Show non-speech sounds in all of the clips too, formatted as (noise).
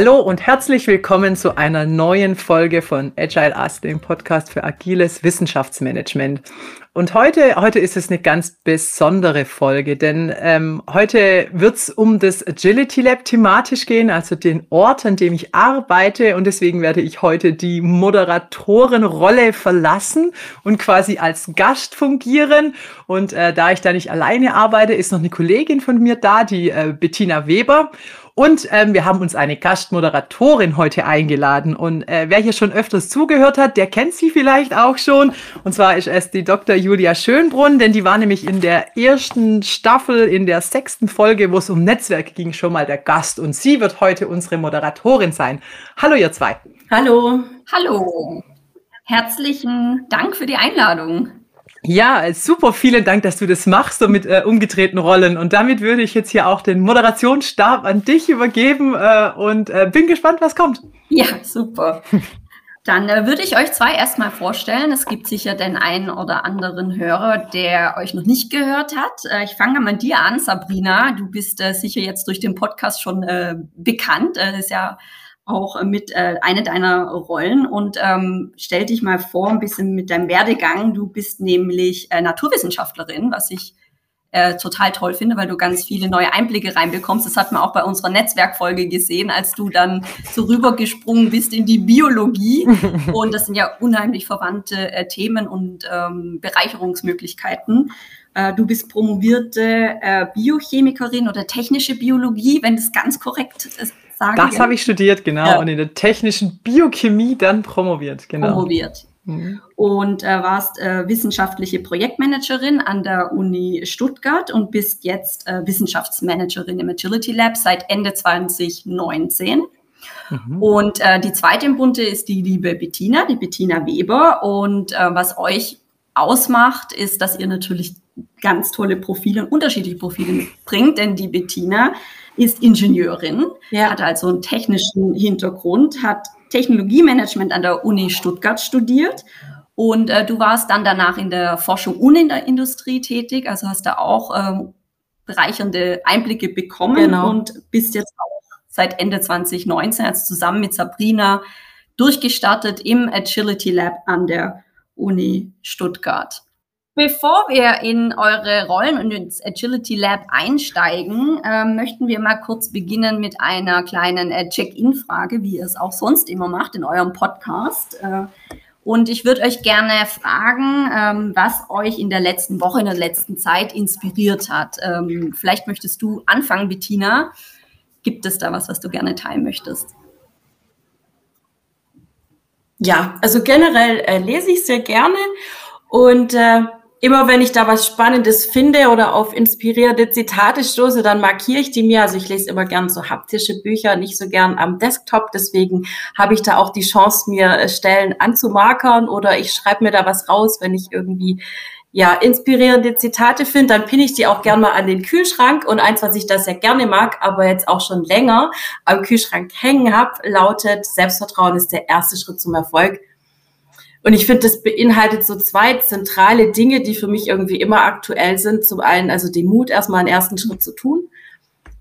Hallo und herzlich willkommen zu einer neuen Folge von Agile Us, dem Podcast für agiles Wissenschaftsmanagement. Und heute, heute ist es eine ganz besondere Folge, denn ähm, heute wird es um das Agility Lab thematisch gehen, also den Ort, an dem ich arbeite. Und deswegen werde ich heute die Moderatorenrolle verlassen und quasi als Gast fungieren. Und äh, da ich da nicht alleine arbeite, ist noch eine Kollegin von mir da, die äh, Bettina Weber. Und ähm, wir haben uns eine Gastmoderatorin heute eingeladen. Und äh, wer hier schon öfters zugehört hat, der kennt sie vielleicht auch schon. Und zwar ist es die Dr. Julia Schönbrunn, denn die war nämlich in der ersten Staffel, in der sechsten Folge, wo es um Netzwerke ging, schon mal der Gast. Und sie wird heute unsere Moderatorin sein. Hallo, ihr zwei. Hallo. Hallo. Herzlichen Dank für die Einladung. Ja, super, vielen Dank, dass du das machst, so mit äh, umgedrehten Rollen. Und damit würde ich jetzt hier auch den Moderationsstab an dich übergeben äh, und äh, bin gespannt, was kommt. Ja, super. Dann äh, würde ich euch zwei erstmal vorstellen. Es gibt sicher den einen oder anderen Hörer, der euch noch nicht gehört hat. Äh, ich fange mal dir an, Sabrina. Du bist äh, sicher jetzt durch den Podcast schon bekannt. Das ist ja auch mit äh, eine deiner Rollen und ähm, stell dich mal vor ein bisschen mit deinem Werdegang. Du bist nämlich äh, Naturwissenschaftlerin, was ich äh, total toll finde, weil du ganz viele neue Einblicke reinbekommst. Das hat man auch bei unserer Netzwerkfolge gesehen, als du dann so rübergesprungen bist in die Biologie. (laughs) Und das sind ja unheimlich verwandte äh, Themen und ähm, Bereicherungsmöglichkeiten. Äh, du bist promovierte äh, Biochemikerin oder technische Biologie, wenn das ganz korrekt ist sagen. Das habe ich studiert, genau. Ja. Und in der technischen Biochemie dann promoviert, genau. Promoviert. Mhm. Und äh, warst äh, wissenschaftliche Projektmanagerin an der Uni Stuttgart und bist jetzt äh, Wissenschaftsmanagerin im Agility Lab seit Ende 2019. Mhm. Und äh, die zweite im Bunte ist die liebe Bettina, die Bettina Weber. Und äh, was euch ausmacht, ist, dass ihr natürlich ganz tolle Profile und unterschiedliche Profile mitbringt, denn die Bettina ist Ingenieurin, ja. hat also einen technischen Hintergrund, hat Technologiemanagement an der Uni Stuttgart studiert und äh, du warst dann danach in der Forschung und in der Industrie tätig, also hast da auch ähm, bereichernde Einblicke bekommen genau. und bist jetzt auch seit Ende 2019 also zusammen mit Sabrina durchgestartet im Agility Lab an der Uni Stuttgart. Bevor wir in eure Rollen und ins Agility Lab einsteigen, äh, möchten wir mal kurz beginnen mit einer kleinen äh, Check-in-Frage, wie ihr es auch sonst immer macht in eurem Podcast. Äh, und ich würde euch gerne fragen, ähm, was euch in der letzten Woche, in der letzten Zeit inspiriert hat. Ähm, vielleicht möchtest du anfangen, Bettina. Gibt es da was, was du gerne teilen möchtest? Ja, also generell äh, lese ich sehr gerne und äh, immer wenn ich da was Spannendes finde oder auf inspirierte Zitate stoße, dann markiere ich die mir. Also ich lese immer gern so haptische Bücher, nicht so gern am Desktop. Deswegen habe ich da auch die Chance, mir äh, Stellen anzumarkern oder ich schreibe mir da was raus, wenn ich irgendwie ja, inspirierende Zitate finde, dann pinne ich die auch gern mal an den Kühlschrank. Und eins, was ich da sehr gerne mag, aber jetzt auch schon länger am Kühlschrank hängen habe, lautet, Selbstvertrauen ist der erste Schritt zum Erfolg. Und ich finde, das beinhaltet so zwei zentrale Dinge, die für mich irgendwie immer aktuell sind. Zum einen also den Mut, erstmal einen ersten Schritt zu tun.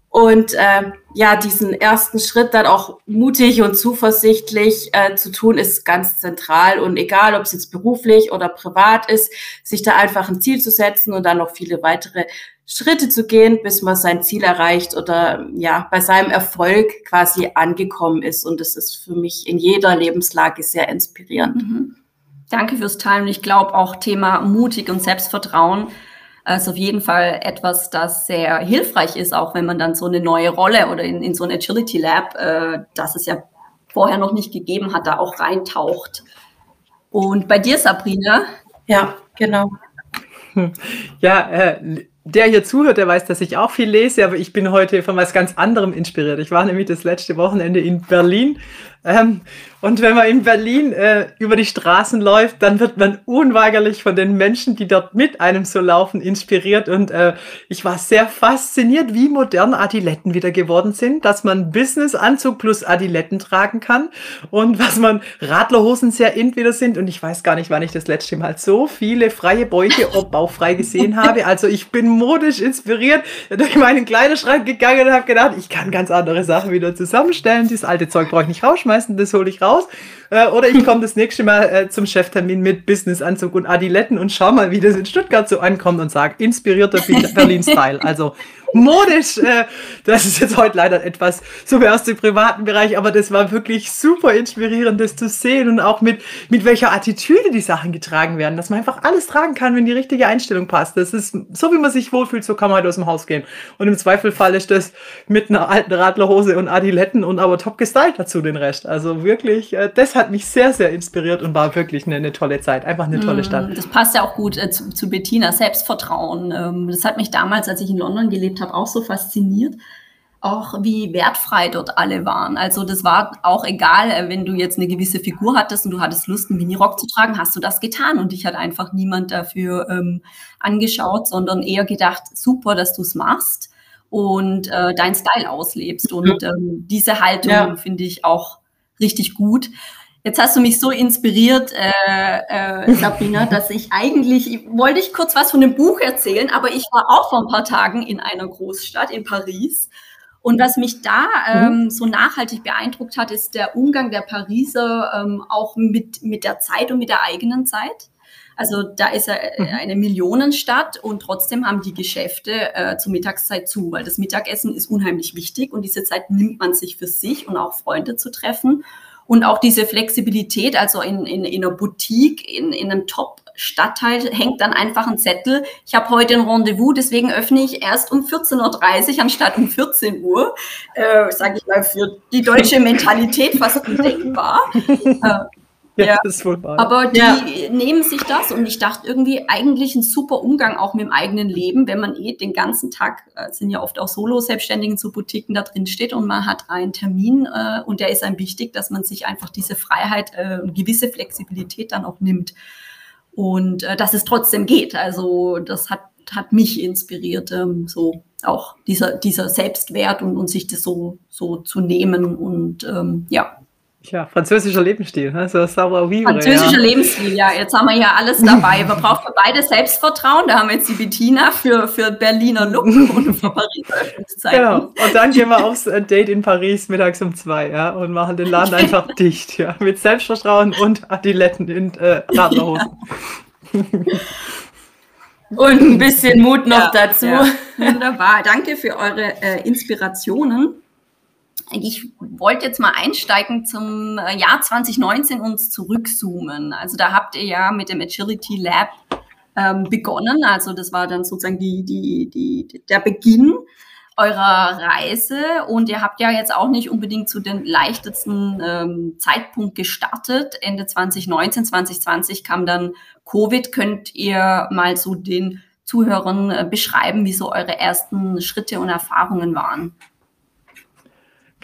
Und äh, ja, diesen ersten Schritt dann auch mutig und zuversichtlich äh, zu tun, ist ganz zentral. Und egal, ob es jetzt beruflich oder privat ist, sich da einfach ein Ziel zu setzen und dann noch viele weitere Schritte zu gehen, bis man sein Ziel erreicht oder ja, bei seinem Erfolg quasi angekommen ist. Und das ist für mich in jeder Lebenslage sehr inspirierend. Mhm. Danke fürs Teilen. Ich glaube auch Thema mutig und Selbstvertrauen ist auf jeden Fall etwas, das sehr hilfreich ist, auch wenn man dann so eine neue Rolle oder in, in so ein Agility Lab, äh, das es ja vorher noch nicht gegeben hat, da auch reintaucht. Und bei dir, Sabrina? Ja, genau. Ja, äh, der hier zuhört, der weiß, dass ich auch viel lese, aber ich bin heute von was ganz anderem inspiriert. Ich war nämlich das letzte Wochenende in Berlin Ähm, und wenn man in Berlin äh, über die Straßen läuft, dann wird man unweigerlich von den Menschen, die dort mit einem so laufen, inspiriert. Und äh, ich war sehr fasziniert, wie modern Adiletten wieder geworden sind, dass man Businessanzug plus Adiletten tragen kann und (laughs) was man Radlerhosen sehr in wieder sind. Und ich weiß gar nicht, wann ich das letzte Mal so viele freie Bäuche (laughs) bauchfrei gesehen habe. Also ich bin modisch inspiriert durch meinen Kleiderschrank gegangen und habe gedacht, ich kann ganz andere Sachen wieder zusammenstellen. Dieses alte Zeug brauche ich nicht rausschmeißen, das hole ich raus. Äh, oder ich komme das nächste Mal äh, zum Cheftermin mit Businessanzug und Adiletten und schau mal, wie das in Stuttgart so ankommt und sag, inspirierter Berlin-Style. Also modisch. Äh, das ist jetzt heute leider etwas so mehr aus dem privaten Bereich, aber das war wirklich super inspirierend, das zu sehen und auch mit, mit welcher Attitüde die Sachen getragen werden, dass man einfach alles tragen kann, wenn die richtige Einstellung passt. Das ist so, wie man sich wohlfühlt, so kann man halt aus dem Haus gehen. Und im Zweifelfall ist das mit einer alten Radlerhose und Adiletten und aber top gestylt dazu den Rest. Also wirklich, äh, das hat mich sehr, sehr inspiriert und war wirklich eine, eine tolle Zeit. Einfach eine tolle Stadt. Mm, das passt ja auch gut äh, zu, zu Bettina, Selbstvertrauen. Ähm, das hat mich damals, als ich in London gelebt erlebt habe, auch so fasziniert. Auch wie wertfrei dort alle waren. Also das war auch egal, äh, wenn du jetzt eine gewisse Figur hattest und du hattest Lust, einen Minirock zu tragen, hast du das getan und dich hat einfach niemand dafür ähm, angeschaut, sondern eher gedacht, super, dass du es machst und äh, dein Style auslebst. Und ähm, diese Haltung ja. finde ich auch richtig gut. Jetzt hast du mich so inspiriert, äh, äh, Sabrina, (laughs) dass ich eigentlich, ich, wollte ich kurz was von dem Buch erzählen, aber ich war auch vor ein paar Tagen in einer Großstadt, in Paris. Und was mich da ähm, mhm. so nachhaltig beeindruckt hat, ist der Umgang der Pariser ähm, auch mit, mit der Zeit und mit der eigenen Zeit. Also da ist mhm. eine Millionenstadt und trotzdem haben die Geschäfte äh, zur Mittagszeit zu, weil das Mittagessen ist unheimlich wichtig und diese Zeit nimmt man sich für sich und auch Freunde zu treffen. Und auch diese Flexibilität, also in, in, in einer Boutique, in, in einem Top-Stadtteil hängt dann einfach ein Zettel. Ich habe heute ein Rendezvous, deswegen öffne ich erst um 14.30 Uhr anstatt um 14 Uhr. Äh, Sage ich mal, für die deutsche Mentalität fast undenkbar. (laughs) Äh, ja, ja, das ist wohl wahr. Aber die ja. nehmen sich das und ich dachte irgendwie eigentlich ein super Umgang auch mit dem eigenen Leben, wenn man eh den ganzen Tag, äh, sind ja oft auch Solo-Selbstständigen zu Boutiquen da drin steht und man hat einen Termin äh, und der ist einem wichtig, dass man sich einfach diese Freiheit äh, und gewisse Flexibilität dann auch nimmt und äh, dass es trotzdem geht. Also das hat, hat mich inspiriert, ähm, so auch dieser, dieser Selbstwert und, und sich das so, so zu nehmen und ähm, ja, ja, französischer Lebensstil, ne? so savoir vivre. Französischer ja. Lebensstil, ja. Jetzt haben wir ja alles dabei. Wir brauchen für beide Selbstvertrauen. Da haben wir jetzt die Bettina für, für Berliner Look und für Pariser Öffnungszeiten. Genau. Und dann gehen wir aufs äh, Date in Paris mittags um zwei, ja, und machen den Laden einfach dicht, ja, mit Selbstvertrauen und Adiletten in äh, Radlerhosen. Ja. Und ein bisschen Mut noch ja, dazu. Ja. Wunderbar. Danke für eure äh, Inspirationen. Ich wollte jetzt mal einsteigen zum äh, Jahr 2019 und zurückzoomen. Also da habt ihr ja mit dem Agility Lab ähm, begonnen. Also das war dann sozusagen die, die, die, der Beginn eurer Reise und ihr habt ja jetzt auch nicht unbedingt zu den leichtesten ähm, Zeitpunkt gestartet. Ende 2019, 2020 kam dann Covid. Könnt ihr mal so den Zuhörern äh, beschreiben, wie so eure ersten Schritte und Erfahrungen waren?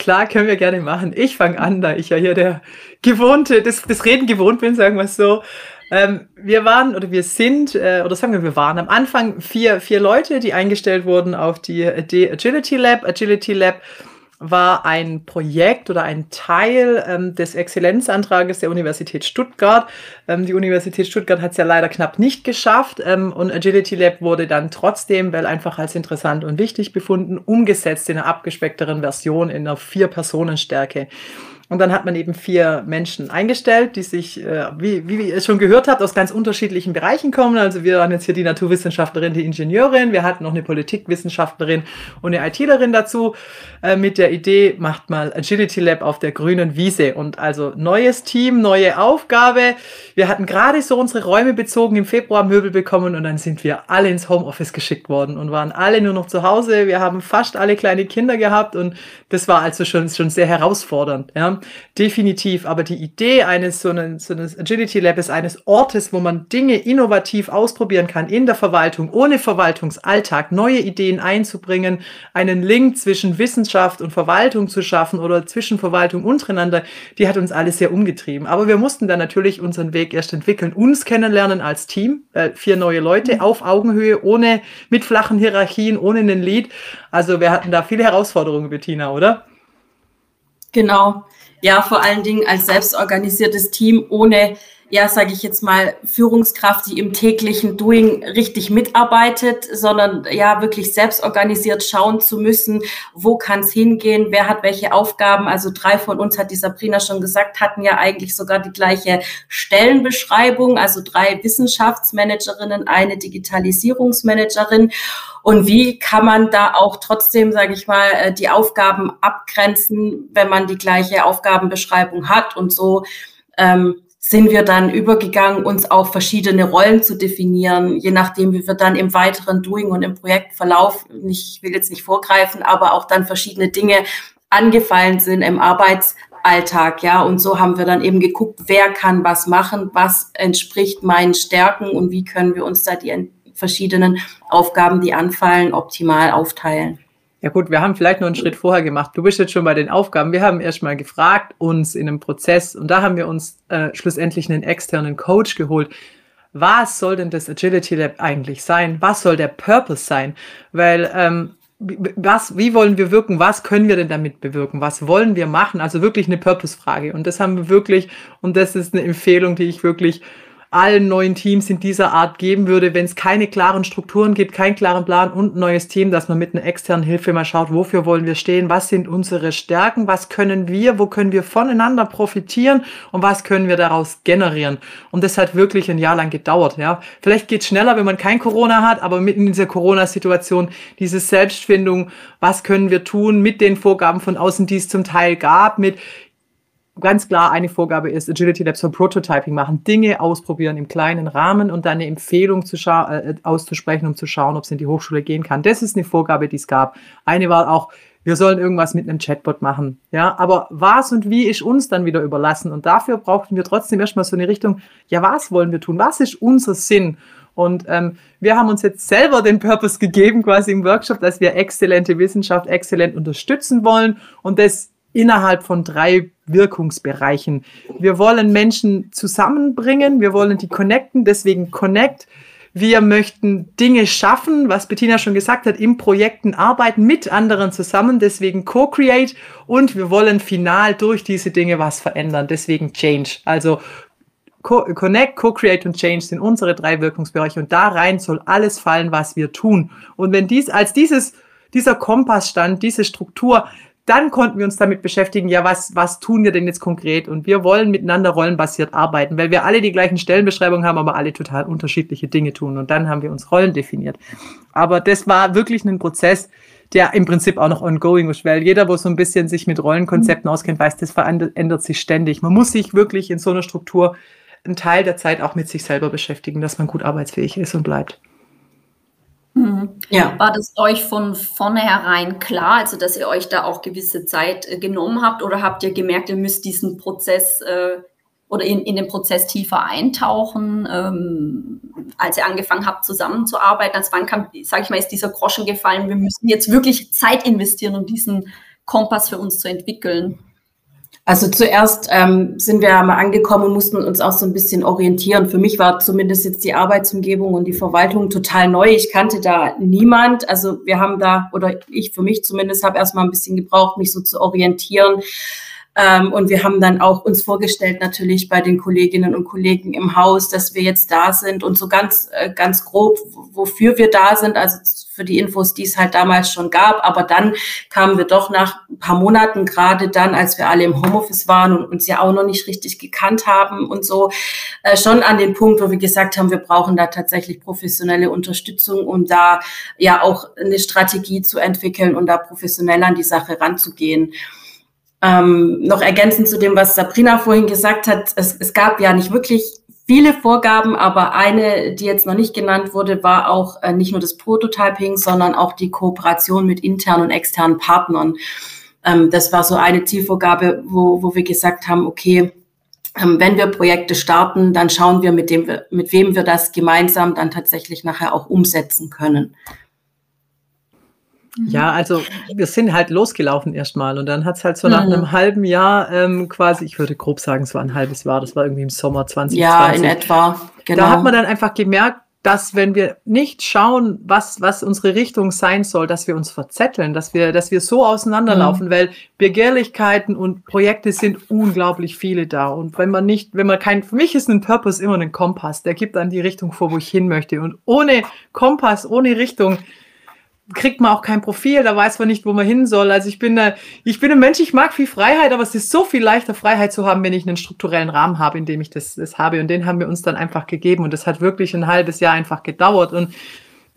Klar, können wir gerne machen. Ich fange an, da ich ja hier der gewohnte, das, das Reden gewohnt bin, sagen wir es so. Ähm, wir waren oder wir sind, äh, oder sagen wir, wir waren am Anfang vier, vier Leute, die eingestellt wurden auf die, die Agility Lab. Agility Lab war ein Projekt oder ein Teil ähm, des Exzellenzantrages der Universität Stuttgart. Ähm, die Universität Stuttgart hat es ja leider knapp nicht geschafft ähm, und Agility Lab wurde dann trotzdem, weil einfach als interessant und wichtig befunden, umgesetzt in einer abgespeckteren Version in einer Vier-Personen-Stärke. Und dann hat man eben vier Menschen eingestellt, die sich, äh, wie, wie ihr schon gehört habt, aus ganz unterschiedlichen Bereichen kommen. Also wir waren jetzt hier die Naturwissenschaftlerin, die Ingenieurin, wir hatten noch eine Politikwissenschaftlerin und eine ITlerin dazu äh, mit der Idee, macht mal Agility Lab auf der grünen Wiese. Und also neues Team, neue Aufgabe. Wir hatten gerade so unsere Räume bezogen, im Februar Möbel bekommen und dann sind wir alle ins Homeoffice geschickt worden und waren alle nur noch zu Hause. Wir haben fast alle kleine Kinder gehabt und das war also schon, schon sehr herausfordernd. Ja. Definitiv. Aber die Idee eines so eines, so eines Agility Labs, eines Ortes, wo man Dinge innovativ ausprobieren kann in der Verwaltung, ohne Verwaltungsalltag, neue Ideen einzubringen, einen Link zwischen Wissenschaft und Verwaltung zu schaffen oder zwischen Verwaltung untereinander, die hat uns alles sehr umgetrieben. Aber wir mussten dann natürlich unseren Weg erst entwickeln, uns kennenlernen als Team, äh, vier neue Leute mhm. auf Augenhöhe, ohne mit flachen Hierarchien, ohne einen Lead. Also wir hatten da viele Herausforderungen, Bettina, oder? Genau. Ja, vor allen Dingen als selbstorganisiertes Team ohne ja, sage ich jetzt mal, Führungskraft, die im täglichen Doing richtig mitarbeitet, sondern ja, wirklich selbst organisiert schauen zu müssen, wo kann es hingehen, wer hat welche Aufgaben. Also drei von uns, hat die Sabrina schon gesagt, hatten ja eigentlich sogar die gleiche Stellenbeschreibung, also drei Wissenschaftsmanagerinnen, eine Digitalisierungsmanagerin. Und wie kann man da auch trotzdem, sage ich mal, äh, die Aufgaben abgrenzen, wenn man die gleiche Aufgabenbeschreibung hat und so ähm, sind wir dann übergegangen, uns auch verschiedene Rollen zu definieren, je nachdem, wie wir dann im weiteren Doing und im Projektverlauf, ich will jetzt nicht vorgreifen, aber auch dann verschiedene Dinge angefallen sind im Arbeitsalltag, ja. Und so haben wir dann eben geguckt, wer kann was machen, was entspricht meinen Stärken und wie können wir uns da die verschiedenen Aufgaben, die anfallen, optimal aufteilen. Ja gut, wir haben vielleicht noch einen Schritt vorher gemacht. Du bist jetzt schon bei den Aufgaben. Wir haben erstmal gefragt uns in einem Prozess und da haben wir uns äh, schlussendlich einen externen Coach geholt. Was soll denn das Agility Lab eigentlich sein? Was soll der Purpose sein? Weil ähm, was, wie wollen wir wirken? Was können wir denn damit bewirken? Was wollen wir machen? Also wirklich eine Purpose-Frage. Und das haben wir wirklich, und das ist eine Empfehlung, die ich wirklich allen neuen Teams in dieser Art geben würde, wenn es keine klaren Strukturen gibt, keinen klaren Plan und ein neues Team, dass man mit einer externen Hilfe mal schaut, wofür wollen wir stehen, was sind unsere Stärken, was können wir, wo können wir voneinander profitieren und was können wir daraus generieren. Und das hat wirklich ein Jahr lang gedauert. Ja, Vielleicht geht es schneller, wenn man kein Corona hat, aber mitten in dieser Corona-Situation, diese Selbstfindung, was können wir tun mit den Vorgaben von außen, die es zum Teil gab, mit ganz klar eine Vorgabe ist, Agility Labs für Prototyping machen, Dinge ausprobieren im kleinen Rahmen und dann eine Empfehlung zu äh, auszusprechen, um zu schauen, ob es in die Hochschule gehen kann. Das ist eine Vorgabe, die es gab. Eine war auch, wir sollen irgendwas mit einem Chatbot machen. Ja, aber was und wie ist uns dann wieder überlassen? Und dafür brauchten wir trotzdem erstmal so eine Richtung, ja, was wollen wir tun? Was ist unser Sinn? Und ähm, wir haben uns jetzt selber den Purpose gegeben, quasi im Workshop, dass wir exzellente Wissenschaft exzellent unterstützen wollen und das innerhalb von drei Wirkungsbereichen. Wir wollen Menschen zusammenbringen, wir wollen die connecten, deswegen Connect. Wir möchten Dinge schaffen, was Bettina schon gesagt hat, in Projekten arbeiten mit anderen zusammen, deswegen Co-Create und wir wollen final durch diese Dinge was verändern, deswegen Change. Also Co Connect, Co-Create und Change sind unsere drei Wirkungsbereiche und da rein soll alles fallen, was wir tun. Und wenn dies als dieses dieser Kompass stand, diese Struktur dann konnten wir uns damit beschäftigen, ja, was, was tun wir denn jetzt konkret? Und wir wollen miteinander rollenbasiert arbeiten, weil wir alle die gleichen Stellenbeschreibungen haben, aber alle total unterschiedliche Dinge tun. Und dann haben wir uns Rollen definiert. Aber das war wirklich ein Prozess, der im Prinzip auch noch ongoing ist, weil jeder, wo so ein bisschen sich mit Rollenkonzepten auskennt, weiß, das verändert sich ständig. Man muss sich wirklich in so einer Struktur einen Teil der Zeit auch mit sich selber beschäftigen, dass man gut arbeitsfähig ist und bleibt. Mhm. Ja. War das euch von vornherein klar, also dass ihr euch da auch gewisse Zeit äh, genommen habt oder habt ihr gemerkt, ihr müsst diesen Prozess äh, oder in, in den Prozess tiefer eintauchen, ähm, als ihr angefangen habt zusammenzuarbeiten? Als wann kam, sage ich mal, ist dieser Groschen gefallen, wir müssen jetzt wirklich Zeit investieren, um diesen Kompass für uns zu entwickeln? Also zuerst ähm, sind wir mal angekommen und mussten uns auch so ein bisschen orientieren. Für mich war zumindest jetzt die Arbeitsumgebung und die Verwaltung total neu. Ich kannte da niemand. Also wir haben da, oder ich für mich zumindest, habe erstmal ein bisschen gebraucht, mich so zu orientieren. Ähm, und wir haben dann auch uns vorgestellt, natürlich bei den Kolleginnen und Kollegen im Haus, dass wir jetzt da sind und so ganz, äh, ganz grob, wofür wir da sind. Also für die Infos, die es halt damals schon gab. Aber dann kamen wir doch nach ein paar Monaten, gerade dann, als wir alle im Homeoffice waren und uns ja auch noch nicht richtig gekannt haben und so, äh, schon an den Punkt, wo wir gesagt haben, wir brauchen da tatsächlich professionelle Unterstützung, um da ja auch eine Strategie zu entwickeln und da professionell an die Sache ranzugehen. Ähm, noch ergänzend zu dem, was Sabrina vorhin gesagt hat, es, es gab ja nicht wirklich viele Vorgaben, aber eine, die jetzt noch nicht genannt wurde, war auch äh, nicht nur das Prototyping, sondern auch die Kooperation mit internen und externen Partnern. Ähm, das war so eine Zielvorgabe, wo, wo wir gesagt haben, okay, ähm, wenn wir Projekte starten, dann schauen wir mit, dem, mit wem wir das gemeinsam dann tatsächlich nachher auch umsetzen können. Ja, also wir sind halt losgelaufen erstmal und dann hat es halt so nach mhm. einem halben Jahr ähm, quasi, ich würde grob sagen, es war ein halbes Jahr, das war irgendwie im Sommer 2020. Ja, in etwa. Genau. Da hat man dann einfach gemerkt, dass wenn wir nicht schauen, was, was unsere Richtung sein soll, dass wir uns verzetteln, dass wir, dass wir so auseinanderlaufen, mhm. weil Begehrlichkeiten und Projekte sind unglaublich viele da. Und wenn man nicht, wenn man kein, für mich ist ein Purpose immer ein Kompass, der gibt dann die Richtung vor, wo ich hin möchte. Und ohne Kompass, ohne Richtung, kriegt man auch kein Profil, da weiß man nicht, wo man hin soll. Also ich bin ich bin ein Mensch, ich mag viel Freiheit, aber es ist so viel leichter, Freiheit zu haben, wenn ich einen strukturellen Rahmen habe, in dem ich das, das habe. Und den haben wir uns dann einfach gegeben. Und das hat wirklich ein halbes Jahr einfach gedauert. Und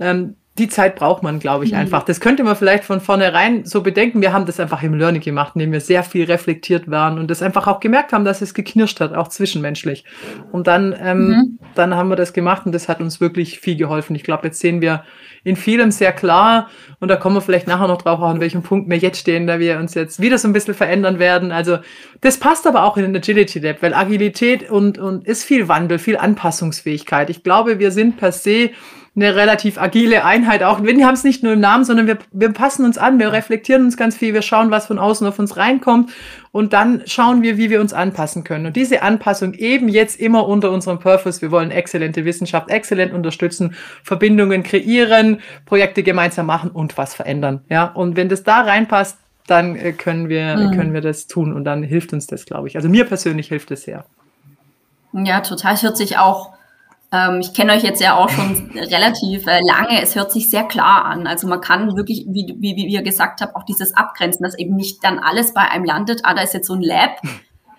ähm, die Zeit braucht man, glaube ich, mhm. einfach. Das könnte man vielleicht von vornherein so bedenken. Wir haben das einfach im Learning gemacht, indem wir sehr viel reflektiert waren und das einfach auch gemerkt haben, dass es geknirscht hat, auch zwischenmenschlich. Und dann, ähm, mhm. dann haben wir das gemacht und das hat uns wirklich viel geholfen. Ich glaube, jetzt sehen wir in vielem sehr klar und da kommen wir vielleicht nachher noch drauf, an welchem Punkt wir jetzt stehen, da wir uns jetzt wieder so ein bisschen verändern werden. Also das passt aber auch in den Agility Lab, weil Agilität und, und ist viel Wandel, viel Anpassungsfähigkeit. Ich glaube, wir sind per se eine relativ agile Einheit auch. Wir haben es nicht nur im Namen, sondern wir, wir passen uns an, wir reflektieren uns ganz viel, wir schauen, was von außen auf uns reinkommt und dann schauen wir, wie wir uns anpassen können. Und diese Anpassung eben jetzt immer unter unserem Purpose. Wir wollen exzellente Wissenschaft, exzellent unterstützen, Verbindungen kreieren, Projekte gemeinsam machen und was verändern. Ja, und wenn das da reinpasst, dann äh, können wir, mhm. können wir das tun und dann hilft uns das, glaube ich. Also mir persönlich hilft es sehr. Ja, total. Es hört sich auch ähm, ich kenne euch jetzt ja auch schon relativ äh, lange. Es hört sich sehr klar an. Also man kann wirklich, wie, wie, wie ihr gesagt habt, auch dieses Abgrenzen, dass eben nicht dann alles bei einem landet. Ah, da ist jetzt so ein Lab.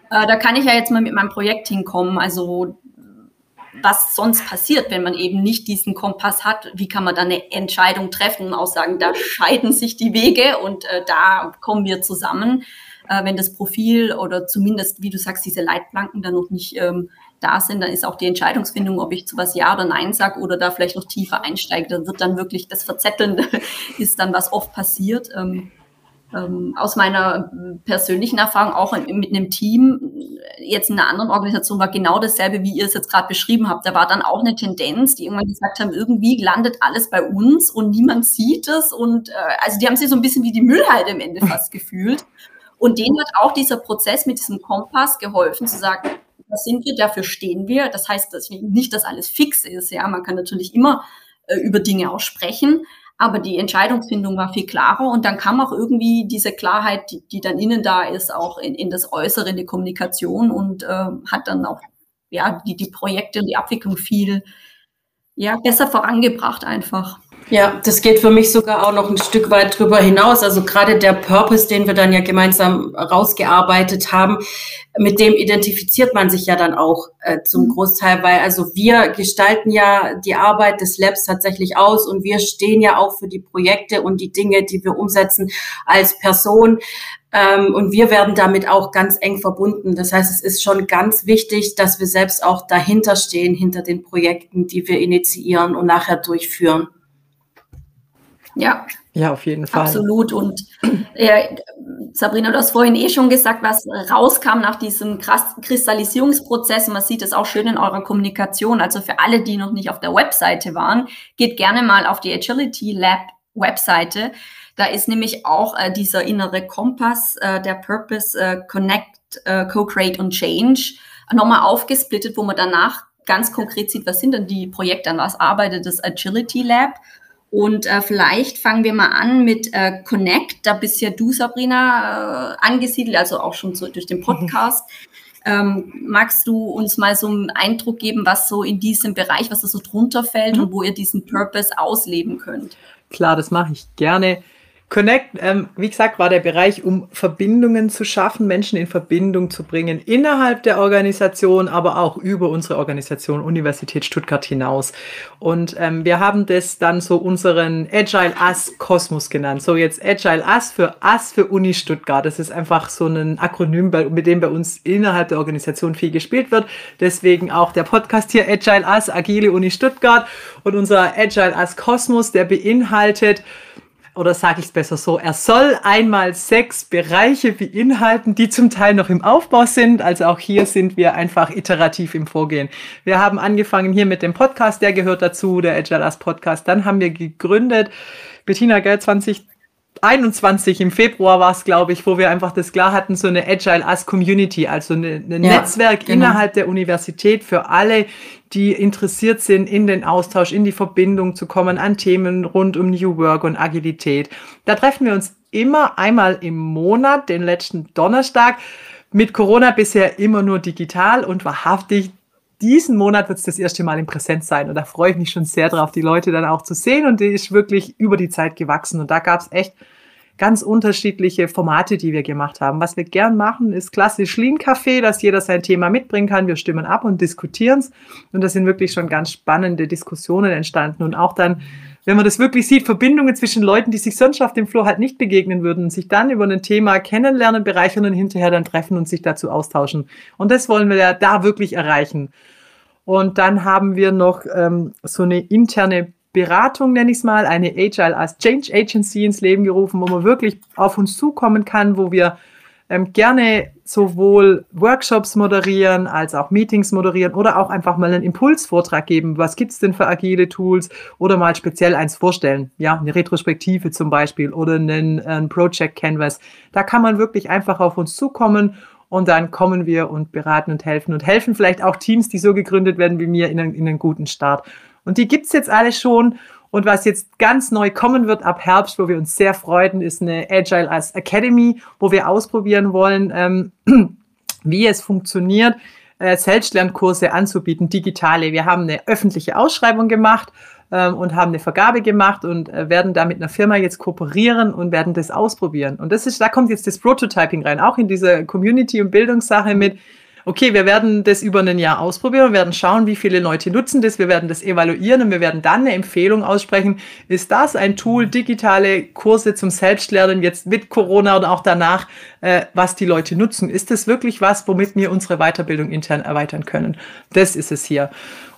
Äh, da kann ich ja jetzt mal mit meinem Projekt hinkommen. Also was sonst passiert, wenn man eben nicht diesen Kompass hat, wie kann man dann eine Entscheidung treffen und auch sagen, da scheiden sich die Wege und äh, da kommen wir zusammen, äh, wenn das Profil oder zumindest, wie du sagst, diese Leitplanken dann noch nicht ähm, da sind, dann ist auch die Entscheidungsfindung, ob ich zu was Ja oder Nein sage oder da vielleicht noch tiefer einsteige. Da wird dann wirklich das Verzetteln, (laughs) ist dann, was oft passiert. Ähm, ähm, aus meiner persönlichen Erfahrung auch mit einem Team, jetzt in einer anderen Organisation war genau dasselbe, wie ihr es jetzt gerade beschrieben habt. Da war dann auch eine Tendenz, die irgendwann gesagt haben, irgendwie landet alles bei uns und niemand sieht es. Und äh, also die haben sich so ein bisschen wie die Müllhalde im Ende fast (laughs) gefühlt. Und denen hat auch dieser Prozess mit diesem Kompass geholfen, zu sagen, das sind wir, dafür stehen wir. Das heißt deswegen nicht, dass alles fix ist. Ja, man kann natürlich immer äh, über Dinge auch sprechen, aber die Entscheidungsfindung war viel klarer und dann kam auch irgendwie diese Klarheit, die, die dann innen da ist, auch in, in das Äußere, in die Kommunikation und äh, hat dann auch ja die, die Projekte und die Abwicklung viel ja besser vorangebracht einfach. Ja, das geht für mich sogar auch noch ein Stück weit drüber hinaus. Also gerade der Purpose, den wir dann ja gemeinsam rausgearbeitet haben, mit dem identifiziert man sich ja dann auch äh, zum mhm. Großteil, weil also wir gestalten ja die Arbeit des Labs tatsächlich aus und wir stehen ja auch für die Projekte und die Dinge, die wir umsetzen als Person. Ähm, und wir werden damit auch ganz eng verbunden. Das heißt, es ist schon ganz wichtig, dass wir selbst auch dahinter stehen, hinter den Projekten, die wir initiieren und nachher durchführen. Ja. Ja, auf jeden Fall. Absolut. Und äh, Sabrina, du hast vorhin eh schon gesagt, was rauskam nach diesem Kristallisierungsprozess. Man sieht es auch schön in eurer Kommunikation. Also für alle, die noch nicht auf der Webseite waren, geht gerne mal auf die Agility Lab Webseite. Da ist nämlich auch äh, dieser innere Kompass, äh, der Purpose, äh, Connect, äh, Co-Create und Change nochmal aufgesplittet, wo man danach ganz konkret sieht, was sind denn die Projekte, an was arbeitet das Agility Lab und äh, vielleicht fangen wir mal an mit äh, Connect. Da bist ja du, Sabrina, äh, angesiedelt, also auch schon so durch den Podcast. Ähm, magst du uns mal so einen Eindruck geben, was so in diesem Bereich, was da so drunter fällt mhm. und wo ihr diesen Purpose ausleben könnt? Klar, das mache ich gerne. Connect, ähm, wie gesagt, war der Bereich, um Verbindungen zu schaffen, Menschen in Verbindung zu bringen, innerhalb der Organisation, aber auch über unsere Organisation Universität Stuttgart hinaus. Und ähm, wir haben das dann so unseren Agile Us Kosmos genannt. So jetzt Agile Us für Us für Uni Stuttgart. Das ist einfach so ein Akronym, mit dem bei uns innerhalb der Organisation viel gespielt wird. Deswegen auch der Podcast hier Agile Us, Agile Uni Stuttgart. Und unser Agile Us Kosmos, der beinhaltet oder sage ich es besser so, er soll einmal sechs Bereiche beinhalten, die zum Teil noch im Aufbau sind. Also auch hier sind wir einfach iterativ im Vorgehen. Wir haben angefangen hier mit dem Podcast, der gehört dazu, der Agile As Podcast. Dann haben wir gegründet, Bettina, gell, 20 21 im Februar war es, glaube ich, wo wir einfach das klar hatten, so eine Agile as Community, also ein ja, Netzwerk genau. innerhalb der Universität für alle, die interessiert sind, in den Austausch, in die Verbindung zu kommen an Themen rund um New Work und Agilität. Da treffen wir uns immer einmal im Monat, den letzten Donnerstag. Mit Corona bisher immer nur digital und wahrhaftig diesen Monat wird es das erste Mal in Präsenz sein. Und da freue ich mich schon sehr drauf, die Leute dann auch zu sehen. Und die ist wirklich über die Zeit gewachsen. Und da gab es echt ganz unterschiedliche Formate, die wir gemacht haben. Was wir gern machen, ist klassisch Lean Café, dass jeder sein Thema mitbringen kann. Wir stimmen ab und diskutieren es und da sind wirklich schon ganz spannende Diskussionen entstanden. Und auch dann wenn man das wirklich sieht, Verbindungen zwischen Leuten, die sich sonst auf dem Floor halt nicht begegnen würden, sich dann über ein Thema kennenlernen, bereichern und hinterher dann treffen und sich dazu austauschen. Und das wollen wir ja da wirklich erreichen. Und dann haben wir noch ähm, so eine interne Beratung, nenne ich es mal, eine Agile as Change Agency ins Leben gerufen, wo man wirklich auf uns zukommen kann, wo wir ähm, gerne sowohl Workshops moderieren als auch Meetings moderieren oder auch einfach mal einen Impulsvortrag geben. Was gibt's denn für agile Tools? Oder mal speziell eins vorstellen. Ja, eine Retrospektive zum Beispiel oder einen, einen Project Canvas. Da kann man wirklich einfach auf uns zukommen und dann kommen wir und beraten und helfen und helfen vielleicht auch Teams, die so gegründet werden wie mir, in einen, in einen guten Start. Und die gibt's jetzt alle schon und was jetzt ganz neu kommen wird ab Herbst, wo wir uns sehr freuen, ist eine Agile as Academy, wo wir ausprobieren wollen, ähm, (clears throat) wie es funktioniert, äh, Selbstlernkurse anzubieten, digitale. Wir haben eine öffentliche Ausschreibung gemacht ähm, und haben eine Vergabe gemacht und äh, werden da mit einer Firma jetzt kooperieren und werden das ausprobieren. Und das ist, da kommt jetzt das Prototyping rein, auch in diese Community- und Bildungssache mit okay, wir werden das über ein Jahr ausprobieren, wir werden schauen, wie viele Leute nutzen das, wir werden das evaluieren und wir werden dann eine Empfehlung aussprechen. Ist das ein Tool, digitale Kurse zum Selbstlernen jetzt mit Corona oder auch danach, äh, was die Leute nutzen? Ist das wirklich was, womit wir unsere Weiterbildung intern erweitern können? Das ist es hier.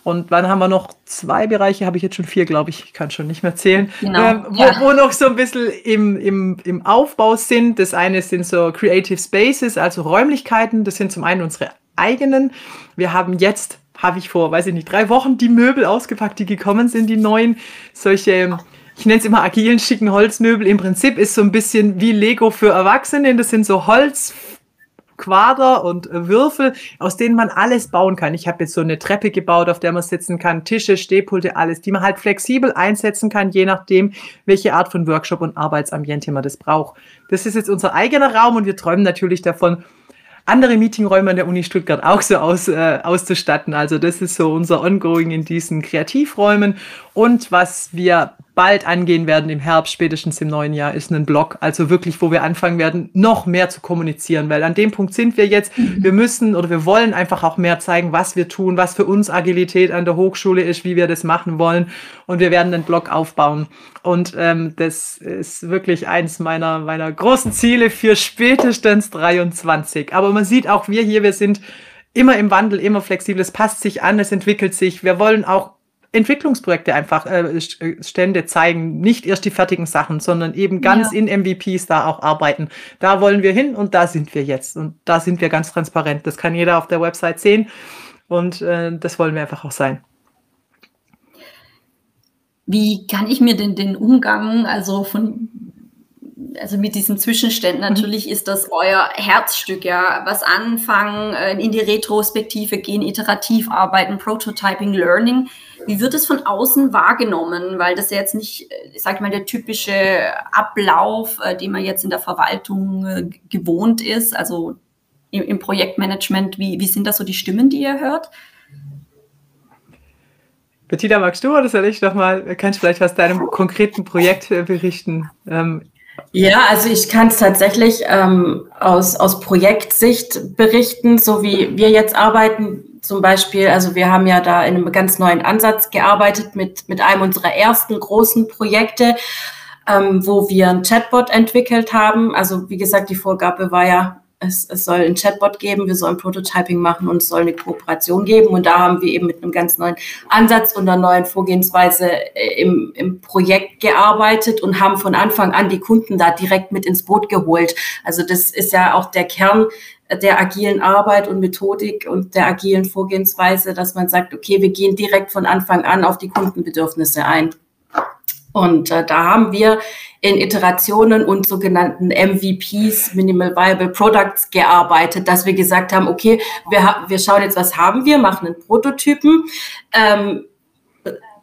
Und dann haben wir noch zwei Bereiche, habe ich jetzt schon vier, glaube ich, ich kann schon nicht mehr zählen, genau. ähm, wo, ja. wo, noch so ein bisschen im, im, im Aufbau sind. Das eine sind so Creative Spaces, also Räumlichkeiten. Das sind zum einen unsere eigenen. Wir haben jetzt, habe ich vor, weiß ich nicht, drei Wochen die Möbel ausgepackt, die gekommen sind, die neuen, solche ich nenne es immer agilen, schicken Holzmöbel. Im Prinzip ist so ein bisschen wie Lego für Erwachsene. Das sind so Holz, Quader und äh, Würfel, aus denen man alles bauen kann. Ich habe jetzt so eine Treppe gebaut, auf der man sitzen kann, Tische, Stehpulte, alles, die man halt flexibel einsetzen kann, je nachdem, welche Art von Workshop und Arbeitsambiente man das braucht. Das ist jetzt unser eigener Raum und wir träumen natürlich davon, andere Meetingräume an der Uni Stuttgart auch so aus, äh, auszustatten. Also das ist so unser Ongoing in diesen Kreativräumen. Und was wir bald angehen werden im Herbst, spätestens im neuen Jahr, ist ein Blog. Also wirklich, wo wir anfangen werden, noch mehr zu kommunizieren, weil an dem Punkt sind wir jetzt. Mhm. Wir müssen oder wir wollen einfach auch mehr zeigen, was wir tun, was für uns Agilität an der Hochschule ist, wie wir das machen wollen. Und wir werden einen Blog aufbauen. Und ähm, das ist wirklich eins meiner, meiner großen Ziele für spätestens 23. Aber man sieht auch, wir hier, wir sind immer im Wandel, immer flexibel. Es passt sich an, es entwickelt sich. Wir wollen auch Entwicklungsprojekte einfach äh, äh, Stände zeigen, nicht erst die fertigen Sachen, sondern eben ganz ja. in MVPs da auch arbeiten. Da wollen wir hin und da sind wir jetzt und da sind wir ganz transparent. Das kann jeder auf der Website sehen und äh, das wollen wir einfach auch sein. Wie kann ich mir denn den Umgang, also von also mit diesen Zwischenständen, mhm. natürlich ist das euer Herzstück, ja. Was anfangen, äh, in die Retrospektive gehen, iterativ arbeiten, Prototyping, Learning. Wie wird es von außen wahrgenommen? Weil das ja jetzt nicht, äh, ich sag mal, der typische Ablauf, äh, den man jetzt in der Verwaltung gewohnt ist, also im, im Projektmanagement. Wie, wie sind das so die Stimmen, die ihr hört? Bettina, magst du oder soll ich noch mal, kannst du vielleicht aus deinem konkreten Projekt berichten? Ähm, ja, also ich kann es tatsächlich ähm, aus, aus Projektsicht berichten, so wie wir jetzt arbeiten. Zum Beispiel, also wir haben ja da in einem ganz neuen Ansatz gearbeitet mit, mit einem unserer ersten großen Projekte, ähm, wo wir ein Chatbot entwickelt haben. Also wie gesagt, die Vorgabe war ja es, es soll ein Chatbot geben, wir sollen Prototyping machen und es soll eine Kooperation geben. Und da haben wir eben mit einem ganz neuen Ansatz und einer neuen Vorgehensweise äh, im, im Projekt gearbeitet und haben von Anfang an die Kunden da direkt mit ins Boot geholt. Also das ist ja auch der Kern der agilen Arbeit und Methodik und der agilen Vorgehensweise, dass man sagt, okay, wir gehen direkt von Anfang an auf die Kundenbedürfnisse ein. Und äh, da haben wir in Iterationen und sogenannten MVPs, Minimal Viable Products, gearbeitet, dass wir gesagt haben, okay, wir, wir schauen jetzt, was haben wir, machen einen Prototypen, ähm,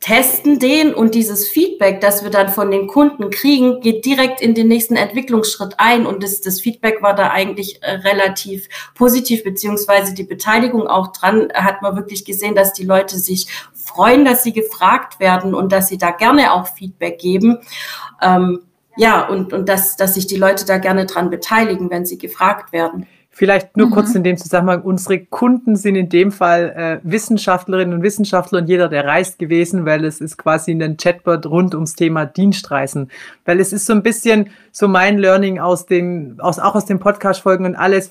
testen den und dieses Feedback, das wir dann von den Kunden kriegen, geht direkt in den nächsten Entwicklungsschritt ein und das, das Feedback war da eigentlich äh, relativ positiv, beziehungsweise die Beteiligung auch dran, hat man wirklich gesehen, dass die Leute sich freuen, dass sie gefragt werden und dass sie da gerne auch Feedback geben. Ähm, ja, und, und dass, dass sich die Leute da gerne dran beteiligen, wenn sie gefragt werden. Vielleicht nur mhm. kurz in dem Zusammenhang, unsere Kunden sind in dem Fall äh, Wissenschaftlerinnen und Wissenschaftler und jeder, der reist gewesen, weil es ist quasi ein Chatbot rund ums Thema Dienstreisen. Weil es ist so ein bisschen so mein Learning aus den, aus, auch aus den Podcast-Folgen und alles.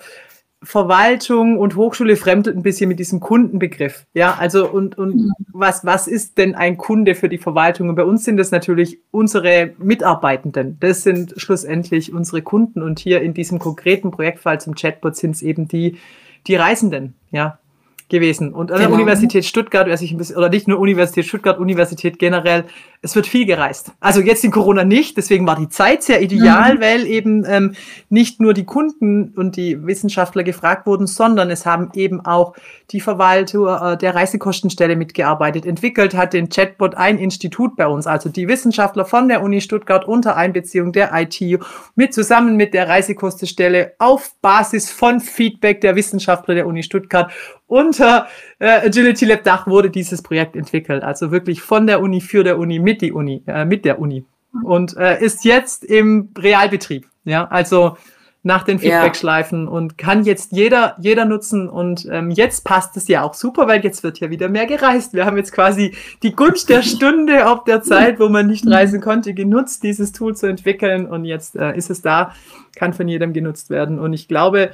Verwaltung und Hochschule fremdelt ein bisschen mit diesem Kundenbegriff. Ja, also und, und mhm. was, was ist denn ein Kunde für die Verwaltung? Und bei uns sind das natürlich unsere Mitarbeitenden. Das sind schlussendlich unsere Kunden. Und hier in diesem konkreten Projektfall zum Chatbot sind es eben die, die Reisenden. Ja, gewesen. Und an der genau. Universität Stuttgart, wer sich ein bisschen, oder nicht nur Universität Stuttgart, Universität generell, es wird viel gereist. Also jetzt in Corona nicht, deswegen war die Zeit sehr ideal, mhm. weil eben ähm, nicht nur die Kunden und die Wissenschaftler gefragt wurden, sondern es haben eben auch die Verwaltung äh, der Reisekostenstelle mitgearbeitet. Entwickelt hat den Chatbot ein Institut bei uns, also die Wissenschaftler von der Uni Stuttgart unter Einbeziehung der IT mit zusammen mit der Reisekostenstelle auf Basis von Feedback der Wissenschaftler der Uni Stuttgart unter äh, Agility Lab Dach wurde dieses Projekt entwickelt. Also wirklich von der Uni für der Uni mit die Uni, äh, mit der Uni. Und äh, ist jetzt im Realbetrieb. Ja, also nach den Feedback-Schleifen ja. und kann jetzt jeder, jeder nutzen. Und ähm, jetzt passt es ja auch super, weil jetzt wird ja wieder mehr gereist. Wir haben jetzt quasi die Gunst der Stunde auf der Zeit, wo man nicht reisen konnte, genutzt, dieses Tool zu entwickeln. Und jetzt äh, ist es da, kann von jedem genutzt werden. Und ich glaube,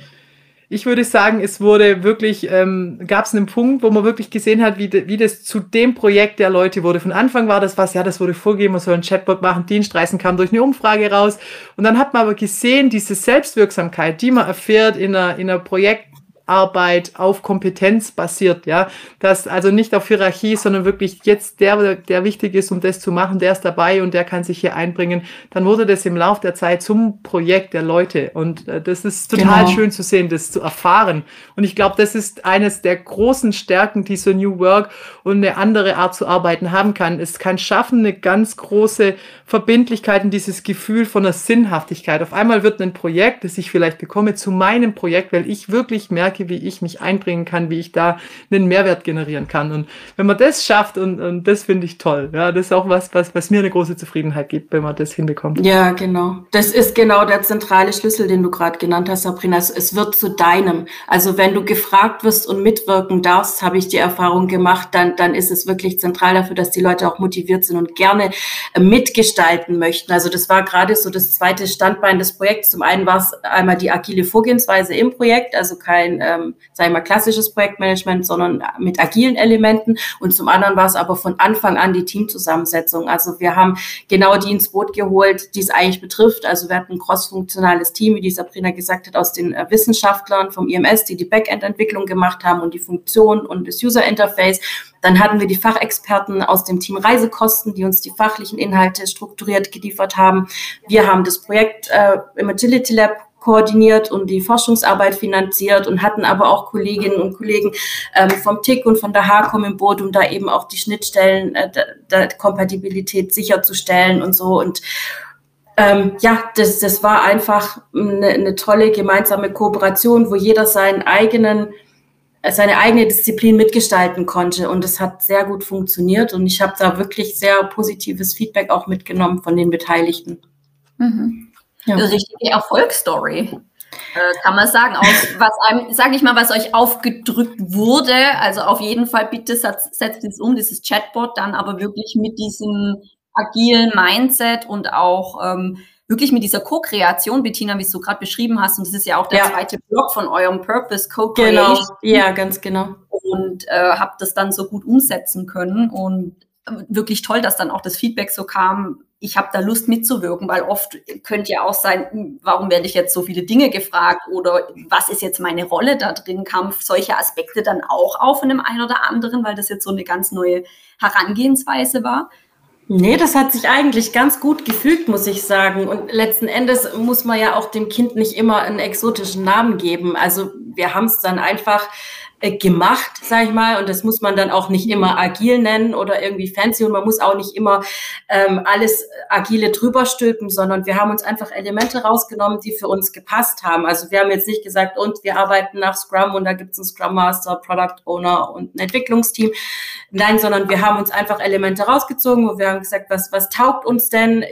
ich würde sagen, es wurde wirklich, ähm, gab es einen Punkt, wo man wirklich gesehen hat, wie, de, wie das zu dem Projekt der Leute wurde. Von Anfang war das was, ja, das wurde vorgegeben, man soll ein Chatbot machen, Dienstreisen kam durch eine Umfrage raus. Und dann hat man aber gesehen, diese Selbstwirksamkeit, die man erfährt in einer, in einer Projekt, Arbeit auf Kompetenz basiert, ja. Das also nicht auf Hierarchie, sondern wirklich jetzt der, der wichtig ist, um das zu machen, der ist dabei und der kann sich hier einbringen. Dann wurde das im Laufe der Zeit zum Projekt der Leute. Und äh, das ist total genau. schön zu sehen, das zu erfahren. Und ich glaube, das ist eines der großen Stärken, die so New Work und eine andere Art zu arbeiten haben kann. Es kann schaffen, eine ganz große Verbindlichkeit und dieses Gefühl von einer Sinnhaftigkeit. Auf einmal wird ein Projekt, das ich vielleicht bekomme, zu meinem Projekt, weil ich wirklich merke, merke, wie ich mich einbringen kann, wie ich da einen Mehrwert generieren kann. Und wenn man das schafft, und, und das finde ich toll, ja, das ist auch was, was, was mir eine große Zufriedenheit gibt, wenn man das hinbekommt. Ja, genau. Das ist genau der zentrale Schlüssel, den du gerade genannt hast, Sabrina. Es wird zu deinem. Also wenn du gefragt wirst und mitwirken darfst, habe ich die Erfahrung gemacht, dann, dann ist es wirklich zentral dafür, dass die Leute auch motiviert sind und gerne äh, mitgestalten möchten. Also das war gerade so das zweite Standbein des Projekts. Zum einen war es einmal die agile Vorgehensweise im Projekt, also kein ähm, sag ich mal, klassisches Projektmanagement, sondern mit agilen Elementen. Und zum anderen war es aber von Anfang an die Teamzusammensetzung. Also wir haben genau die ins Boot geholt, die es eigentlich betrifft. Also wir hatten ein crossfunktionales Team, wie die Sabrina gesagt hat, aus den äh, Wissenschaftlern vom IMS, die die Backend-Entwicklung gemacht haben und die Funktion und das User-Interface. Dann hatten wir die Fachexperten aus dem Team Reisekosten, die uns die fachlichen Inhalte strukturiert geliefert haben. Wir haben das Projekt äh, im Agility Lab koordiniert und die Forschungsarbeit finanziert und hatten aber auch Kolleginnen und Kollegen ähm, vom TIC und von der HACOM im Boot, um da eben auch die Schnittstellen äh, der, der Kompatibilität sicherzustellen und so. Und ähm, ja, das, das war einfach eine, eine tolle gemeinsame Kooperation, wo jeder seinen eigenen seine eigene Disziplin mitgestalten konnte und es hat sehr gut funktioniert und ich habe da wirklich sehr positives Feedback auch mitgenommen von den Beteiligten. Mhm. Ja. Eine richtige Erfolgsstory. Äh, kann man sagen, aus, was einem, sage ich mal, was euch aufgedrückt wurde. Also auf jeden Fall bitte setzt, setzt es um, dieses Chatbot, dann aber wirklich mit diesem agilen Mindset und auch ähm, wirklich mit dieser Co-Kreation, Bettina, wie du gerade beschrieben hast, und das ist ja auch der ja. zweite Block von eurem Purpose, Co-Creation. Genau, ja, ganz genau. Und äh, habe das dann so gut umsetzen können und wirklich toll, dass dann auch das Feedback so kam, ich habe da Lust mitzuwirken, weil oft könnte ja auch sein, hm, warum werde ich jetzt so viele Dinge gefragt oder was ist jetzt meine Rolle da drin? Kamen solche Aspekte dann auch auf in dem einen oder anderen, weil das jetzt so eine ganz neue Herangehensweise war? Nee, das hat sich eigentlich ganz gut gefügt, muss ich sagen. Und letzten Endes muss man ja auch dem Kind nicht immer einen exotischen Namen geben. Also wir haben es dann einfach gemacht, sag ich mal. Und das muss man dann auch nicht immer agil nennen oder irgendwie fancy und man muss auch nicht immer ähm, alles agile drüber stülpen, sondern wir haben uns einfach Elemente rausgenommen, die für uns gepasst haben. Also wir haben jetzt nicht gesagt, und wir arbeiten nach Scrum und da gibt es einen Scrum Master, Product Owner und ein Entwicklungsteam. Nein, sondern wir haben uns einfach Elemente rausgezogen, wo wir haben gesagt, was, was taugt uns denn?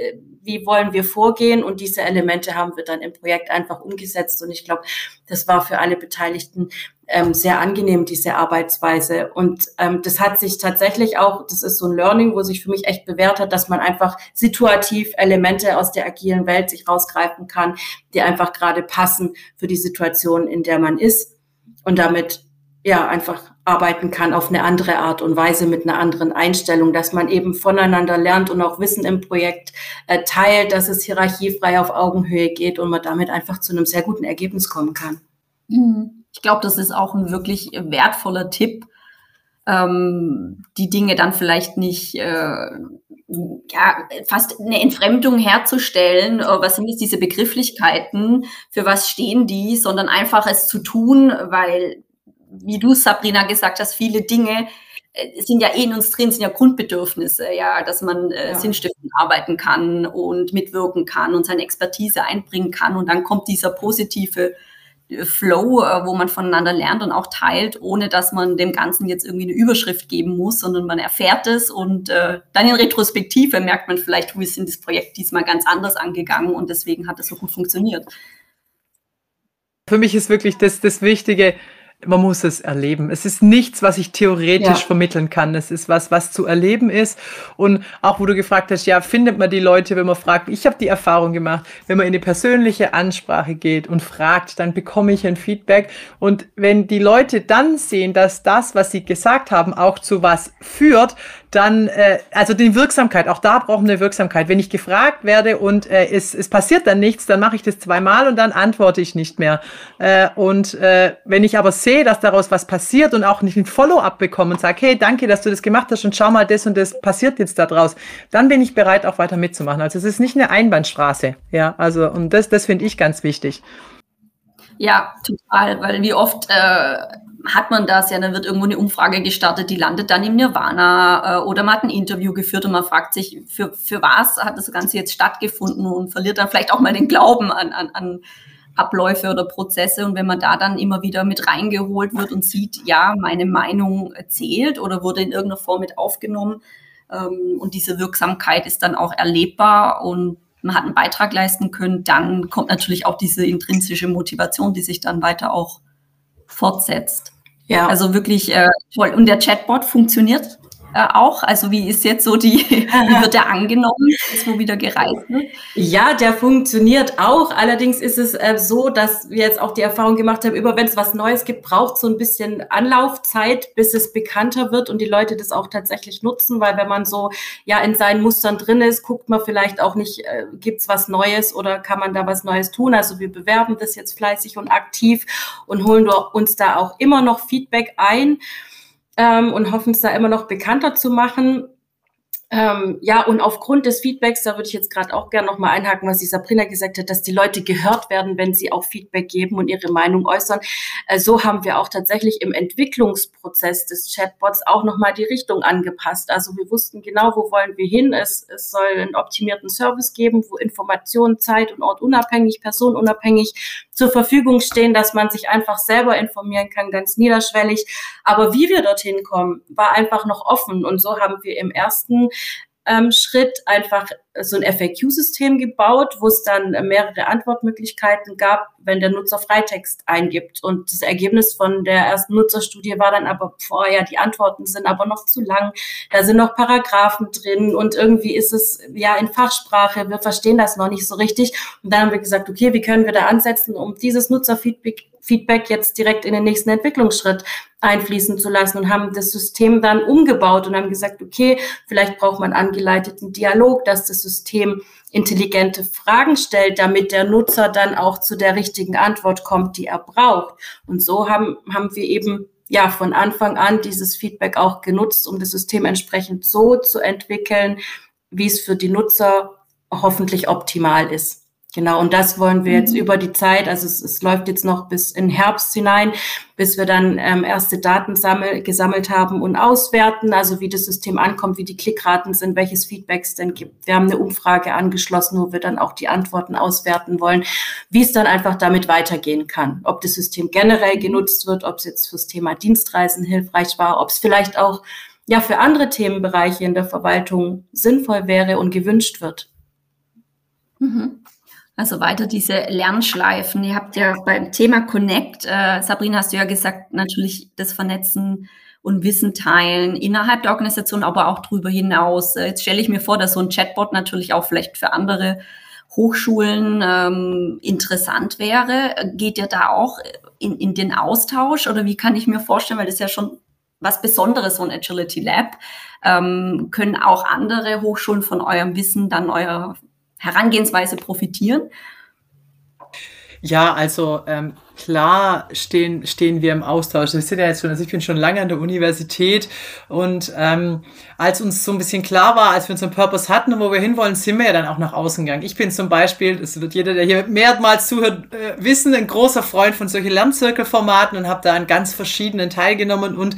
wie wollen wir vorgehen? Und diese Elemente haben wir dann im Projekt einfach umgesetzt. Und ich glaube, das war für alle Beteiligten ähm, sehr angenehm, diese Arbeitsweise. Und ähm, das hat sich tatsächlich auch, das ist so ein Learning, wo sich für mich echt bewährt hat, dass man einfach situativ Elemente aus der agilen Welt sich rausgreifen kann, die einfach gerade passen für die Situation, in der man ist. Und damit ja einfach arbeiten kann auf eine andere Art und Weise mit einer anderen Einstellung, dass man eben voneinander lernt und auch Wissen im Projekt äh, teilt, dass es hierarchiefrei auf Augenhöhe geht und man damit einfach zu einem sehr guten Ergebnis kommen kann. Mhm. Ich glaube, das ist auch ein wirklich wertvoller Tipp, ähm, die Dinge dann vielleicht nicht äh, ja, fast eine Entfremdung herzustellen. Äh, was sind jetzt diese Begrifflichkeiten? Für was stehen die? Sondern einfach es zu tun, weil wie du, Sabrina, gesagt hast, viele Dinge äh, sind ja eh in uns drin, sind ja Grundbedürfnisse, ja, dass man äh, ja. sinnstiftend arbeiten kann und mitwirken kann und seine Expertise einbringen kann. Und dann kommt dieser positive Flow, äh, wo man voneinander lernt und auch teilt, ohne dass man dem Ganzen jetzt irgendwie eine Überschrift geben muss, sondern man erfährt es und äh, dann in Retrospektive merkt man vielleicht, wir sind das Projekt diesmal ganz anders angegangen und deswegen hat es so gut funktioniert. Für mich ist wirklich das, das Wichtige, man muss es erleben. Es ist nichts, was ich theoretisch ja. vermitteln kann. Es ist was, was zu erleben ist. Und auch wo du gefragt hast, ja, findet man die Leute, wenn man fragt. Ich habe die Erfahrung gemacht, wenn man in eine persönliche Ansprache geht und fragt, dann bekomme ich ein Feedback. Und wenn die Leute dann sehen, dass das, was sie gesagt haben, auch zu was führt, dann, äh, also die Wirksamkeit, auch da brauchen wir Wirksamkeit. Wenn ich gefragt werde und äh, es, es passiert dann nichts, dann mache ich das zweimal und dann antworte ich nicht mehr. Äh, und äh, wenn ich aber sehe, dass daraus was passiert und auch nicht ein Follow-up bekomme und sage, hey, danke, dass du das gemacht hast und schau mal, das und das passiert jetzt daraus, dann bin ich bereit, auch weiter mitzumachen. Also es ist nicht eine Einbahnstraße. Ja, also und das, das finde ich ganz wichtig. Ja, total, weil wie oft äh, hat man das ja, dann wird irgendwo eine Umfrage gestartet, die landet dann im Nirvana äh, oder man hat ein Interview geführt und man fragt sich, für, für was hat das Ganze jetzt stattgefunden und verliert dann vielleicht auch mal den Glauben an, an, an Abläufe oder Prozesse. Und wenn man da dann immer wieder mit reingeholt wird und sieht, ja, meine Meinung zählt oder wurde in irgendeiner Form mit aufgenommen ähm, und diese Wirksamkeit ist dann auch erlebbar und man hat einen Beitrag leisten können, dann kommt natürlich auch diese intrinsische Motivation, die sich dann weiter auch fortsetzt. Ja. Also wirklich äh, toll. Und der Chatbot funktioniert äh, auch? Also wie ist jetzt so die, (laughs) wie wird der angenommen, ist wo wieder gereist wird? Ja, der funktioniert auch. Allerdings ist es äh, so, dass wir jetzt auch die Erfahrung gemacht haben, über wenn es was Neues gibt, braucht so ein bisschen Anlaufzeit, bis es bekannter wird und die Leute das auch tatsächlich nutzen, weil wenn man so ja in seinen Mustern drin ist, guckt man vielleicht auch nicht, äh, gibt es was Neues oder kann man da was Neues tun? Also wir bewerben das jetzt fleißig und aktiv und holen uns da auch immer noch Feedback ein ähm, und hoffen es da immer noch bekannter zu machen. Ähm, ja, und aufgrund des Feedbacks, da würde ich jetzt gerade auch gerne nochmal einhaken, was die Sabrina gesagt hat, dass die Leute gehört werden, wenn sie auch Feedback geben und ihre Meinung äußern. Äh, so haben wir auch tatsächlich im Entwicklungsprozess des Chatbots auch nochmal die Richtung angepasst. Also wir wussten genau, wo wollen wir hin. Es, es soll einen optimierten Service geben, wo Informationen zeit- und ortunabhängig, personenunabhängig zur Verfügung stehen, dass man sich einfach selber informieren kann, ganz niederschwellig. Aber wie wir dorthin kommen, war einfach noch offen. Und so haben wir im ersten ähm, Schritt einfach so ein FAQ-System gebaut, wo es dann mehrere Antwortmöglichkeiten gab, wenn der Nutzer Freitext eingibt. Und das Ergebnis von der ersten Nutzerstudie war dann aber, boah, ja, die Antworten sind aber noch zu lang. Da sind noch Paragraphen drin und irgendwie ist es ja in Fachsprache. Wir verstehen das noch nicht so richtig. Und dann haben wir gesagt, okay, wie können wir da ansetzen, um dieses Nutzerfeedback Feedback jetzt direkt in den nächsten Entwicklungsschritt einfließen zu lassen und haben das System dann umgebaut und haben gesagt, okay, vielleicht braucht man angeleiteten Dialog, dass das System intelligente Fragen stellt, damit der Nutzer dann auch zu der richtigen Antwort kommt, die er braucht. Und so haben, haben wir eben ja von Anfang an dieses Feedback auch genutzt, um das System entsprechend so zu entwickeln, wie es für die Nutzer hoffentlich optimal ist. Genau, und das wollen wir jetzt mhm. über die Zeit, also es, es, läuft jetzt noch bis in Herbst hinein, bis wir dann ähm, erste Daten sammel, gesammelt haben und auswerten, also wie das System ankommt, wie die Klickraten sind, welches Feedback es denn gibt. Wir haben eine Umfrage angeschlossen, wo wir dann auch die Antworten auswerten wollen, wie es dann einfach damit weitergehen kann. Ob das System generell genutzt wird, ob es jetzt fürs Thema Dienstreisen hilfreich war, ob es vielleicht auch ja für andere Themenbereiche in der Verwaltung sinnvoll wäre und gewünscht wird. Mhm. Also weiter diese Lernschleifen. Ihr habt ja beim Thema Connect, äh, Sabrina, hast du ja gesagt, natürlich das Vernetzen und Wissen teilen innerhalb der Organisation, aber auch darüber hinaus. Äh, jetzt stelle ich mir vor, dass so ein Chatbot natürlich auch vielleicht für andere Hochschulen ähm, interessant wäre. Geht ihr da auch in, in den Austausch oder wie kann ich mir vorstellen, weil das ist ja schon was Besonderes, so ein Agility Lab. Ähm, können auch andere Hochschulen von eurem Wissen dann euer Herangehensweise profitieren? Ja, also ähm, klar stehen, stehen wir im Austausch. Wir sind ja jetzt schon, also ich bin schon lange an der Universität und ähm, als uns so ein bisschen klar war, als wir unseren Purpose hatten und wo wir hinwollen, sind wir ja dann auch nach außen gegangen. Ich bin zum Beispiel, das wird jeder, der hier mehrmals zuhört, äh, wissen, ein großer Freund von solchen Lernzirkelformaten und habe da an ganz verschiedenen teilgenommen und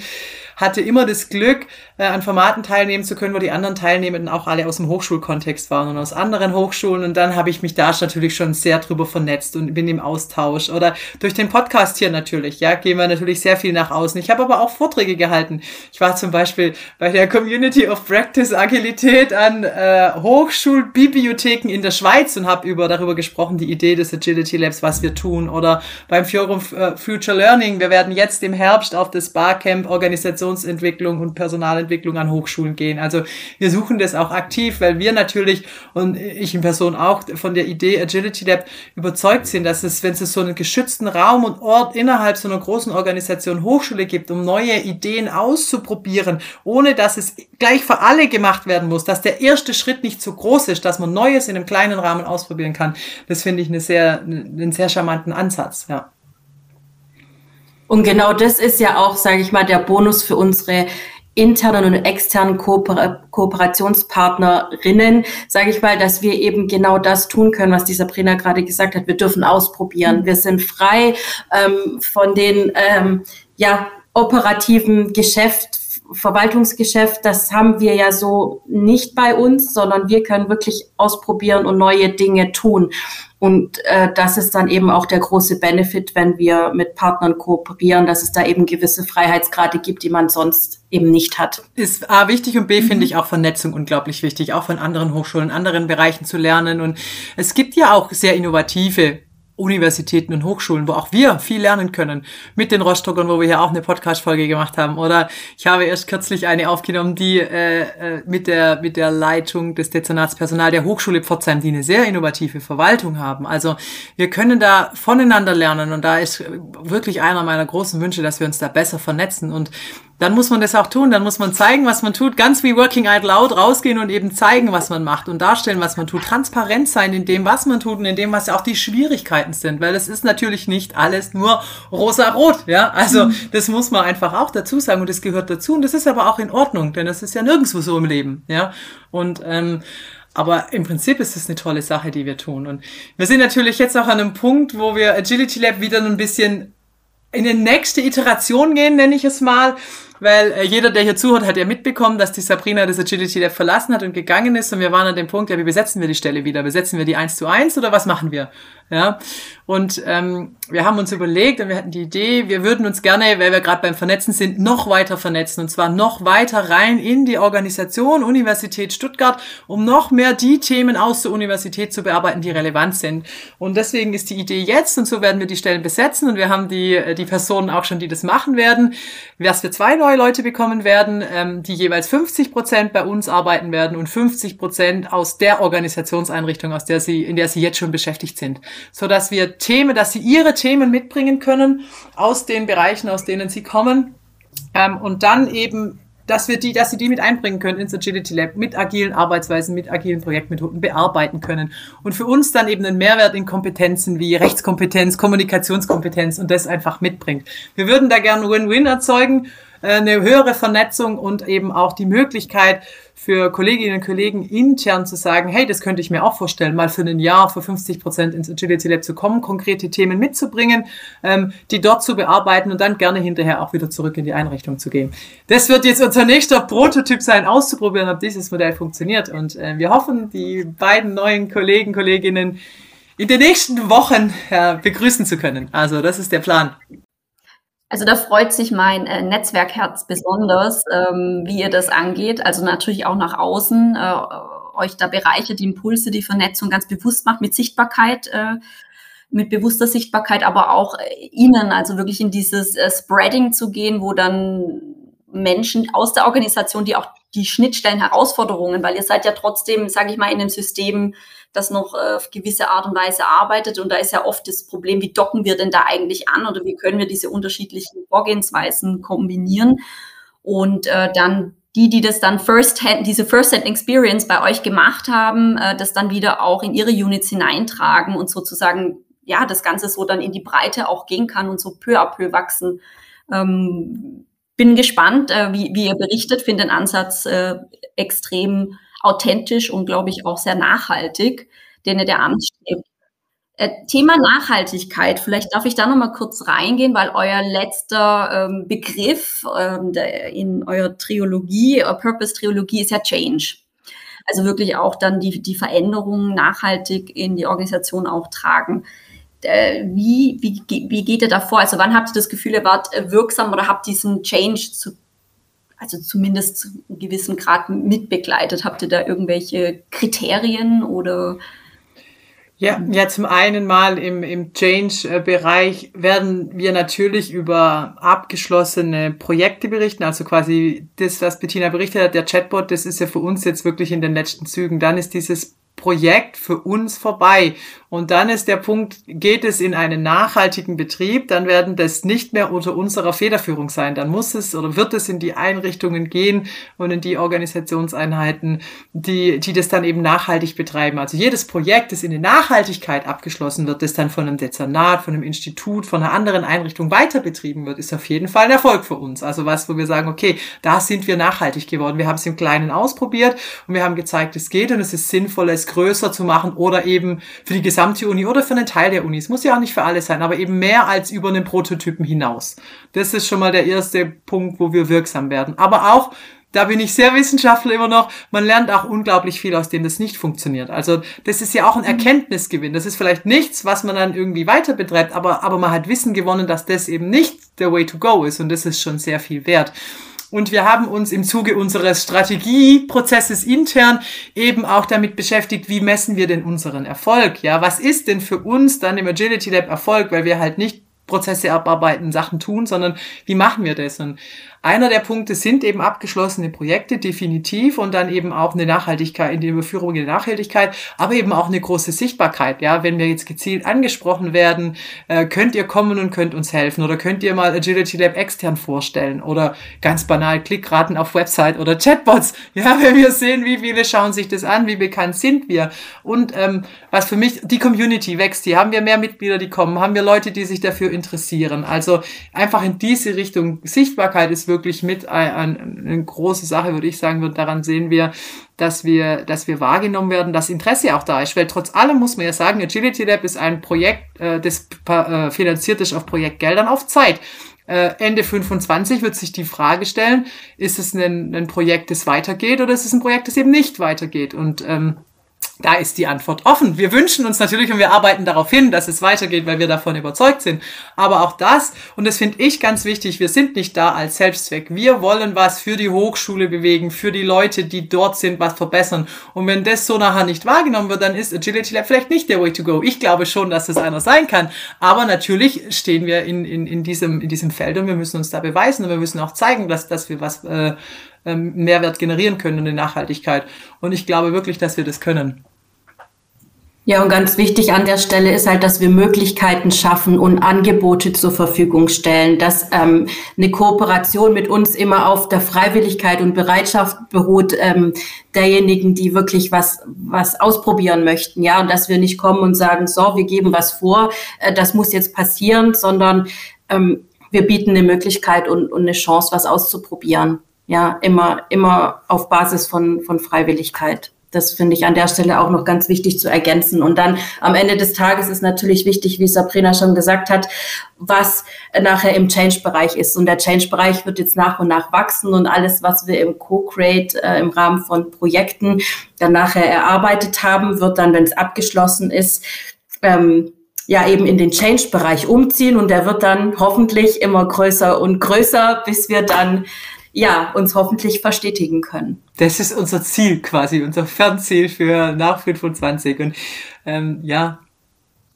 hatte immer das Glück, äh, an Formaten teilnehmen zu können, wo die anderen Teilnehmenden auch alle aus dem Hochschulkontext waren und aus anderen Hochschulen. Und dann habe ich mich da natürlich schon sehr drüber vernetzt und bin im Austausch. Oder durch den Podcast hier natürlich, ja, gehen wir natürlich sehr viel nach außen. Ich habe aber auch Vorträge gehalten. Ich war zum Beispiel bei der Community of Practice Agilität an äh, Hochschulbibliotheken in der Schweiz und habe über darüber gesprochen, die Idee des Agility Labs, was wir tun. Oder beim Forum äh, Future Learning. Wir werden jetzt im Herbst auf das Barcamp Organisationsentwicklung und Personalentwicklung Entwicklung an Hochschulen gehen. Also wir suchen das auch aktiv, weil wir natürlich und ich in Person auch von der Idee Agility Lab überzeugt sind, dass es, wenn es so einen geschützten Raum und Ort innerhalb so einer großen Organisation Hochschule gibt, um neue Ideen auszuprobieren, ohne dass es gleich für alle gemacht werden muss, dass der erste Schritt nicht zu groß ist, dass man Neues in einem kleinen Rahmen ausprobieren kann, das finde ich eine sehr, einen sehr charmanten Ansatz, ja. Und genau das ist ja auch, sage ich mal, der Bonus für unsere internen und externen Kooper Kooperationspartnerinnen, sage ich mal, dass wir eben genau das tun können, was dieser Sabrina gerade gesagt hat. Wir dürfen ausprobieren. Mhm. Wir sind frei ähm, von den ähm, ja, operativen Geschäft, Verwaltungsgeschäft. Das haben wir ja so nicht bei uns, sondern wir können wirklich ausprobieren und neue Dinge tun. Und äh, das ist dann eben auch der große Benefit, wenn wir mit Partnern kooperieren, dass es da eben gewisse Freiheitsgrade gibt, die man sonst eben nicht hat. Ist A wichtig und B mhm. finde ich auch Vernetzung unglaublich wichtig, auch von anderen Hochschulen, anderen Bereichen zu lernen. Und es gibt ja auch sehr innovative Universitäten und Hochschulen, wo auch wir viel lernen können. Mit den Rostockern, wo wir hier auch eine Podcast-Folge gemacht haben. Oder ich habe erst kürzlich eine aufgenommen, die äh, äh, mit, der, mit der Leitung des Dezernatspersonal der Hochschule Pforzheim, die eine sehr innovative Verwaltung haben. Also wir können da voneinander lernen und da ist wirklich einer meiner großen Wünsche, dass wir uns da besser vernetzen und dann muss man das auch tun, dann muss man zeigen, was man tut, ganz wie Working Out Loud rausgehen und eben zeigen, was man macht und darstellen, was man tut, transparent sein in dem, was man tut und in dem, was auch die Schwierigkeiten sind, weil es ist natürlich nicht alles nur rosa-rot, ja, also mhm. das muss man einfach auch dazu sagen und das gehört dazu. Und das ist aber auch in Ordnung, denn das ist ja nirgendwo so im Leben, ja, und ähm, aber im Prinzip ist es eine tolle Sache, die wir tun. Und wir sind natürlich jetzt auch an einem Punkt, wo wir Agility Lab wieder ein bisschen in die nächste Iteration gehen, nenne ich es mal weil äh, jeder, der hier zuhört, hat ja mitbekommen, dass die Sabrina das Agility Lab verlassen hat und gegangen ist und wir waren an dem Punkt, ja, wie besetzen wir die Stelle wieder? Besetzen wir die eins zu eins oder was machen wir? Ja, und ähm, wir haben uns überlegt und wir hatten die Idee, wir würden uns gerne, weil wir gerade beim Vernetzen sind, noch weiter vernetzen und zwar noch weiter rein in die Organisation Universität Stuttgart, um noch mehr die Themen aus der Universität zu bearbeiten, die relevant sind. Und deswegen ist die Idee jetzt und so werden wir die Stellen besetzen und wir haben die, äh, die Personen auch schon, die das machen werden, dass wir zwei neue Leute bekommen werden, ähm, die jeweils 50 Prozent bei uns arbeiten werden und 50 Prozent aus der Organisationseinrichtung, aus der sie, in der sie jetzt schon beschäftigt sind so dass wir Themen, dass sie ihre Themen mitbringen können aus den Bereichen, aus denen sie kommen ähm, und dann eben dass wir die, dass sie die mit einbringen können ins Agility Lab, mit agilen Arbeitsweisen, mit agilen Projektmethoden bearbeiten können. Und für uns dann eben einen Mehrwert in Kompetenzen wie Rechtskompetenz, Kommunikationskompetenz und das einfach mitbringt. Wir würden da gerne Win-Win erzeugen äh, eine höhere Vernetzung und eben auch die Möglichkeit für Kolleginnen und Kollegen intern zu sagen, hey, das könnte ich mir auch vorstellen, mal für ein Jahr für 50 Prozent ins Agility Lab zu kommen, konkrete Themen mitzubringen, ähm, die dort zu bearbeiten und dann gerne hinterher auch wieder zurück in die Einrichtung zu gehen. Das wird jetzt unser nächster Prototyp sein, auszuprobieren, ob dieses Modell funktioniert. Und äh, wir hoffen, die beiden neuen Kollegen, Kolleginnen in den nächsten Wochen äh, begrüßen zu können. Also das ist der Plan. Also da freut sich mein äh, Netzwerkherz besonders, ähm, wie ihr das angeht. Also natürlich auch nach außen, äh, euch da Bereiche, die Impulse, die Vernetzung ganz bewusst macht mit Sichtbarkeit, äh, mit bewusster Sichtbarkeit, aber auch äh, innen, also wirklich in dieses äh, Spreading zu gehen, wo dann Menschen aus der Organisation, die auch die Schnittstellen, Herausforderungen, weil ihr seid ja trotzdem, sage ich mal, in einem System, das noch äh, auf gewisse Art und Weise arbeitet. Und da ist ja oft das Problem, wie docken wir denn da eigentlich an oder wie können wir diese unterschiedlichen Vorgehensweisen kombinieren? Und äh, dann die, die das dann First Hand, diese First Hand Experience bei euch gemacht haben, äh, das dann wieder auch in ihre Units hineintragen und sozusagen ja das Ganze so dann in die Breite auch gehen kann und so peu à peu wachsen. Ähm, bin gespannt, äh, wie, wie ihr berichtet, finde den Ansatz äh, extrem authentisch und, glaube ich, auch sehr nachhaltig, den er der anstrebt. Äh, Thema Nachhaltigkeit, vielleicht darf ich da noch mal kurz reingehen, weil euer letzter ähm, Begriff ähm, der, in eurer Triologie, euer Purpose-Triologie ist ja Change. Also wirklich auch dann die, die Veränderungen nachhaltig in die Organisation auch tragen. Äh, wie, wie, wie geht ihr da vor? Also wann habt ihr das Gefühl, ihr wart äh, wirksam oder habt diesen Change zu also zumindest zu einem gewissen Grad mitbegleitet? Habt ihr da irgendwelche Kriterien oder? Ja, ja, zum einen mal im, im Change-Bereich werden wir natürlich über abgeschlossene Projekte berichten, also quasi das, was Bettina berichtet hat, der Chatbot, das ist ja für uns jetzt wirklich in den letzten Zügen. Dann ist dieses Projekt für uns vorbei. Und dann ist der Punkt, geht es in einen nachhaltigen Betrieb, dann werden das nicht mehr unter unserer Federführung sein. Dann muss es oder wird es in die Einrichtungen gehen und in die Organisationseinheiten, die, die das dann eben nachhaltig betreiben. Also jedes Projekt, das in die Nachhaltigkeit abgeschlossen wird, das dann von einem Dezernat, von einem Institut, von einer anderen Einrichtung weiter betrieben wird, ist auf jeden Fall ein Erfolg für uns. Also was, wo wir sagen, okay, da sind wir nachhaltig geworden. Wir haben es im Kleinen ausprobiert und wir haben gezeigt, es geht und es ist sinnvoll, es größer zu machen oder eben für die gesamte gesamte Uni oder für einen Teil der Uni. Es muss ja auch nicht für alle sein, aber eben mehr als über einen Prototypen hinaus. Das ist schon mal der erste Punkt, wo wir wirksam werden. Aber auch da bin ich sehr Wissenschaftler immer noch. Man lernt auch unglaublich viel, aus dem das nicht funktioniert. Also das ist ja auch ein mhm. Erkenntnisgewinn. Das ist vielleicht nichts, was man dann irgendwie weiter betreibt, aber, aber man hat Wissen gewonnen, dass das eben nicht der Way to go ist und das ist schon sehr viel wert. Und wir haben uns im Zuge unseres Strategieprozesses intern eben auch damit beschäftigt, wie messen wir denn unseren Erfolg? Ja, was ist denn für uns dann im Agility Lab Erfolg, weil wir halt nicht Prozesse abarbeiten, Sachen tun, sondern wie machen wir das? Und einer der Punkte sind eben abgeschlossene Projekte, definitiv, und dann eben auch eine Nachhaltigkeit, in die Überführung die Nachhaltigkeit, aber eben auch eine große Sichtbarkeit. Ja, wenn wir jetzt gezielt angesprochen werden, äh, könnt ihr kommen und könnt uns helfen oder könnt ihr mal Agility Lab extern vorstellen oder ganz banal Klickraten auf Website oder Chatbots. Ja, (laughs) wenn wir sehen, wie viele schauen sich das an, wie bekannt sind wir. Und ähm, was für mich, die Community wächst, hier haben wir mehr Mitglieder, die kommen, haben wir Leute, die sich dafür interessieren. Also einfach in diese Richtung. Sichtbarkeit ist wirklich mit eine, eine große Sache, würde ich sagen. Und daran sehen wir, dass wir, dass wir wahrgenommen werden, dass Interesse auch da ist. Weil trotz allem muss man ja sagen, Agility Lab ist ein Projekt, äh, das äh, finanziert ist auf Projektgeldern auf Zeit. Äh, Ende 25 wird sich die Frage stellen, ist es ein, ein Projekt, das weitergeht oder ist es ein Projekt, das eben nicht weitergeht? Und ähm, da ist die Antwort offen. Wir wünschen uns natürlich und wir arbeiten darauf hin, dass es weitergeht, weil wir davon überzeugt sind. Aber auch das, und das finde ich ganz wichtig, wir sind nicht da als Selbstzweck. Wir wollen was für die Hochschule bewegen, für die Leute, die dort sind, was verbessern. Und wenn das so nachher nicht wahrgenommen wird, dann ist Agility Lab vielleicht nicht der Way to go. Ich glaube schon, dass das einer sein kann. Aber natürlich stehen wir in, in, in, diesem, in diesem Feld und wir müssen uns da beweisen und wir müssen auch zeigen, dass, dass wir was äh, ähm, Mehrwert generieren können in der Nachhaltigkeit. Und ich glaube wirklich, dass wir das können. Ja, und ganz wichtig an der Stelle ist halt, dass wir Möglichkeiten schaffen und Angebote zur Verfügung stellen, dass ähm, eine Kooperation mit uns immer auf der Freiwilligkeit und Bereitschaft beruht ähm, derjenigen, die wirklich was was ausprobieren möchten, ja, und dass wir nicht kommen und sagen, so, wir geben was vor, äh, das muss jetzt passieren, sondern ähm, wir bieten eine Möglichkeit und, und eine Chance, was auszuprobieren ja, immer, immer auf Basis von, von Freiwilligkeit. Das finde ich an der Stelle auch noch ganz wichtig zu ergänzen. Und dann am Ende des Tages ist natürlich wichtig, wie Sabrina schon gesagt hat, was nachher im Change-Bereich ist. Und der Change-Bereich wird jetzt nach und nach wachsen und alles, was wir im Co-Create äh, im Rahmen von Projekten dann nachher erarbeitet haben, wird dann, wenn es abgeschlossen ist, ähm, ja eben in den Change-Bereich umziehen und der wird dann hoffentlich immer größer und größer, bis wir dann ja, uns hoffentlich verstetigen können. Das ist unser Ziel quasi, unser Fernziel für nach 25. Und ähm, ja,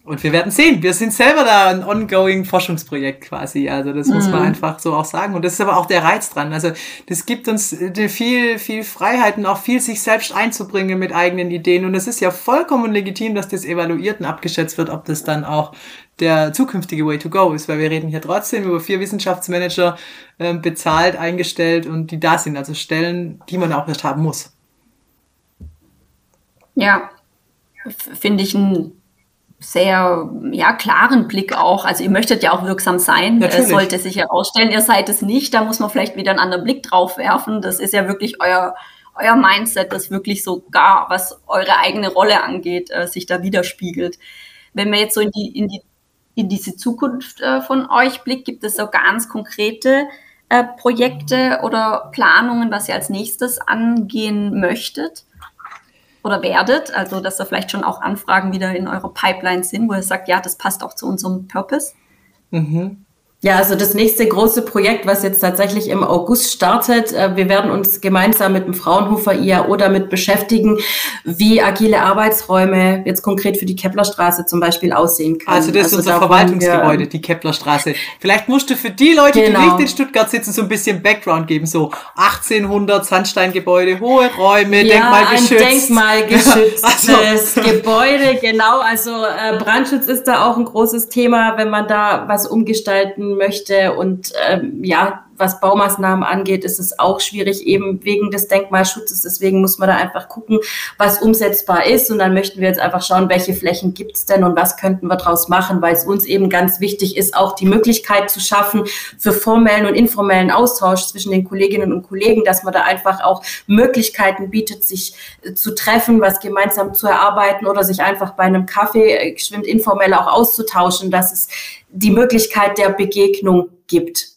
und wir werden sehen. Wir sind selber da ein ongoing Forschungsprojekt quasi. Also das muss man mhm. einfach so auch sagen. Und das ist aber auch der Reiz dran. Also das gibt uns äh, viel, viel Freiheit und auch viel sich selbst einzubringen mit eigenen Ideen. Und es ist ja vollkommen legitim, dass das evaluiert und abgeschätzt wird, ob das dann auch der zukünftige Way to go ist, weil wir reden hier trotzdem über vier Wissenschaftsmanager äh, bezahlt, eingestellt und die da sind, also Stellen, die man auch nicht haben muss. Ja, finde ich ein sehr ja, klaren Blick auch. Also ihr möchtet ja auch wirksam sein, Natürlich. sollte sich herausstellen, ihr seid es nicht, da muss man vielleicht wieder einen anderen Blick drauf werfen. Das ist ja wirklich euer, euer Mindset, das wirklich sogar, was eure eigene Rolle angeht, äh, sich da widerspiegelt. Wenn wir jetzt so in die, in die in diese Zukunft äh, von euch blickt, gibt es so ganz konkrete äh, Projekte oder Planungen, was ihr als nächstes angehen möchtet? oder werdet, also dass da vielleicht schon auch Anfragen wieder in eurer Pipeline sind, wo ihr sagt, ja, das passt auch zu unserem Purpose? Mhm. Ja, also das nächste große Projekt, was jetzt tatsächlich im August startet, äh, wir werden uns gemeinsam mit dem Fraunhofer IAO damit beschäftigen, wie agile Arbeitsräume jetzt konkret für die Keplerstraße zum Beispiel aussehen können. Also das ist also unser Verwaltungsgebäude, die Keplerstraße. Vielleicht musst du für die Leute, genau. die nicht in Stuttgart sitzen, so ein bisschen Background geben, so 1800 Sandsteingebäude, hohe Räume, ja, denkmalgeschützt. ein denkmalgeschütztes (laughs) also. Gebäude, genau. Also äh, Brandschutz ist da auch ein großes Thema, wenn man da was umgestalten möchte. Und ähm, ja, was Baumaßnahmen angeht, ist es auch schwierig, eben wegen des Denkmalschutzes. Deswegen muss man da einfach gucken, was umsetzbar ist. Und dann möchten wir jetzt einfach schauen, welche Flächen gibt es denn und was könnten wir daraus machen, weil es uns eben ganz wichtig ist, auch die Möglichkeit zu schaffen für formellen und informellen Austausch zwischen den Kolleginnen und Kollegen, dass man da einfach auch Möglichkeiten bietet, sich äh, zu treffen, was gemeinsam zu erarbeiten oder sich einfach bei einem Kaffee äh, geschwind informell auch auszutauschen, dass es die Möglichkeit der Begegnung gibt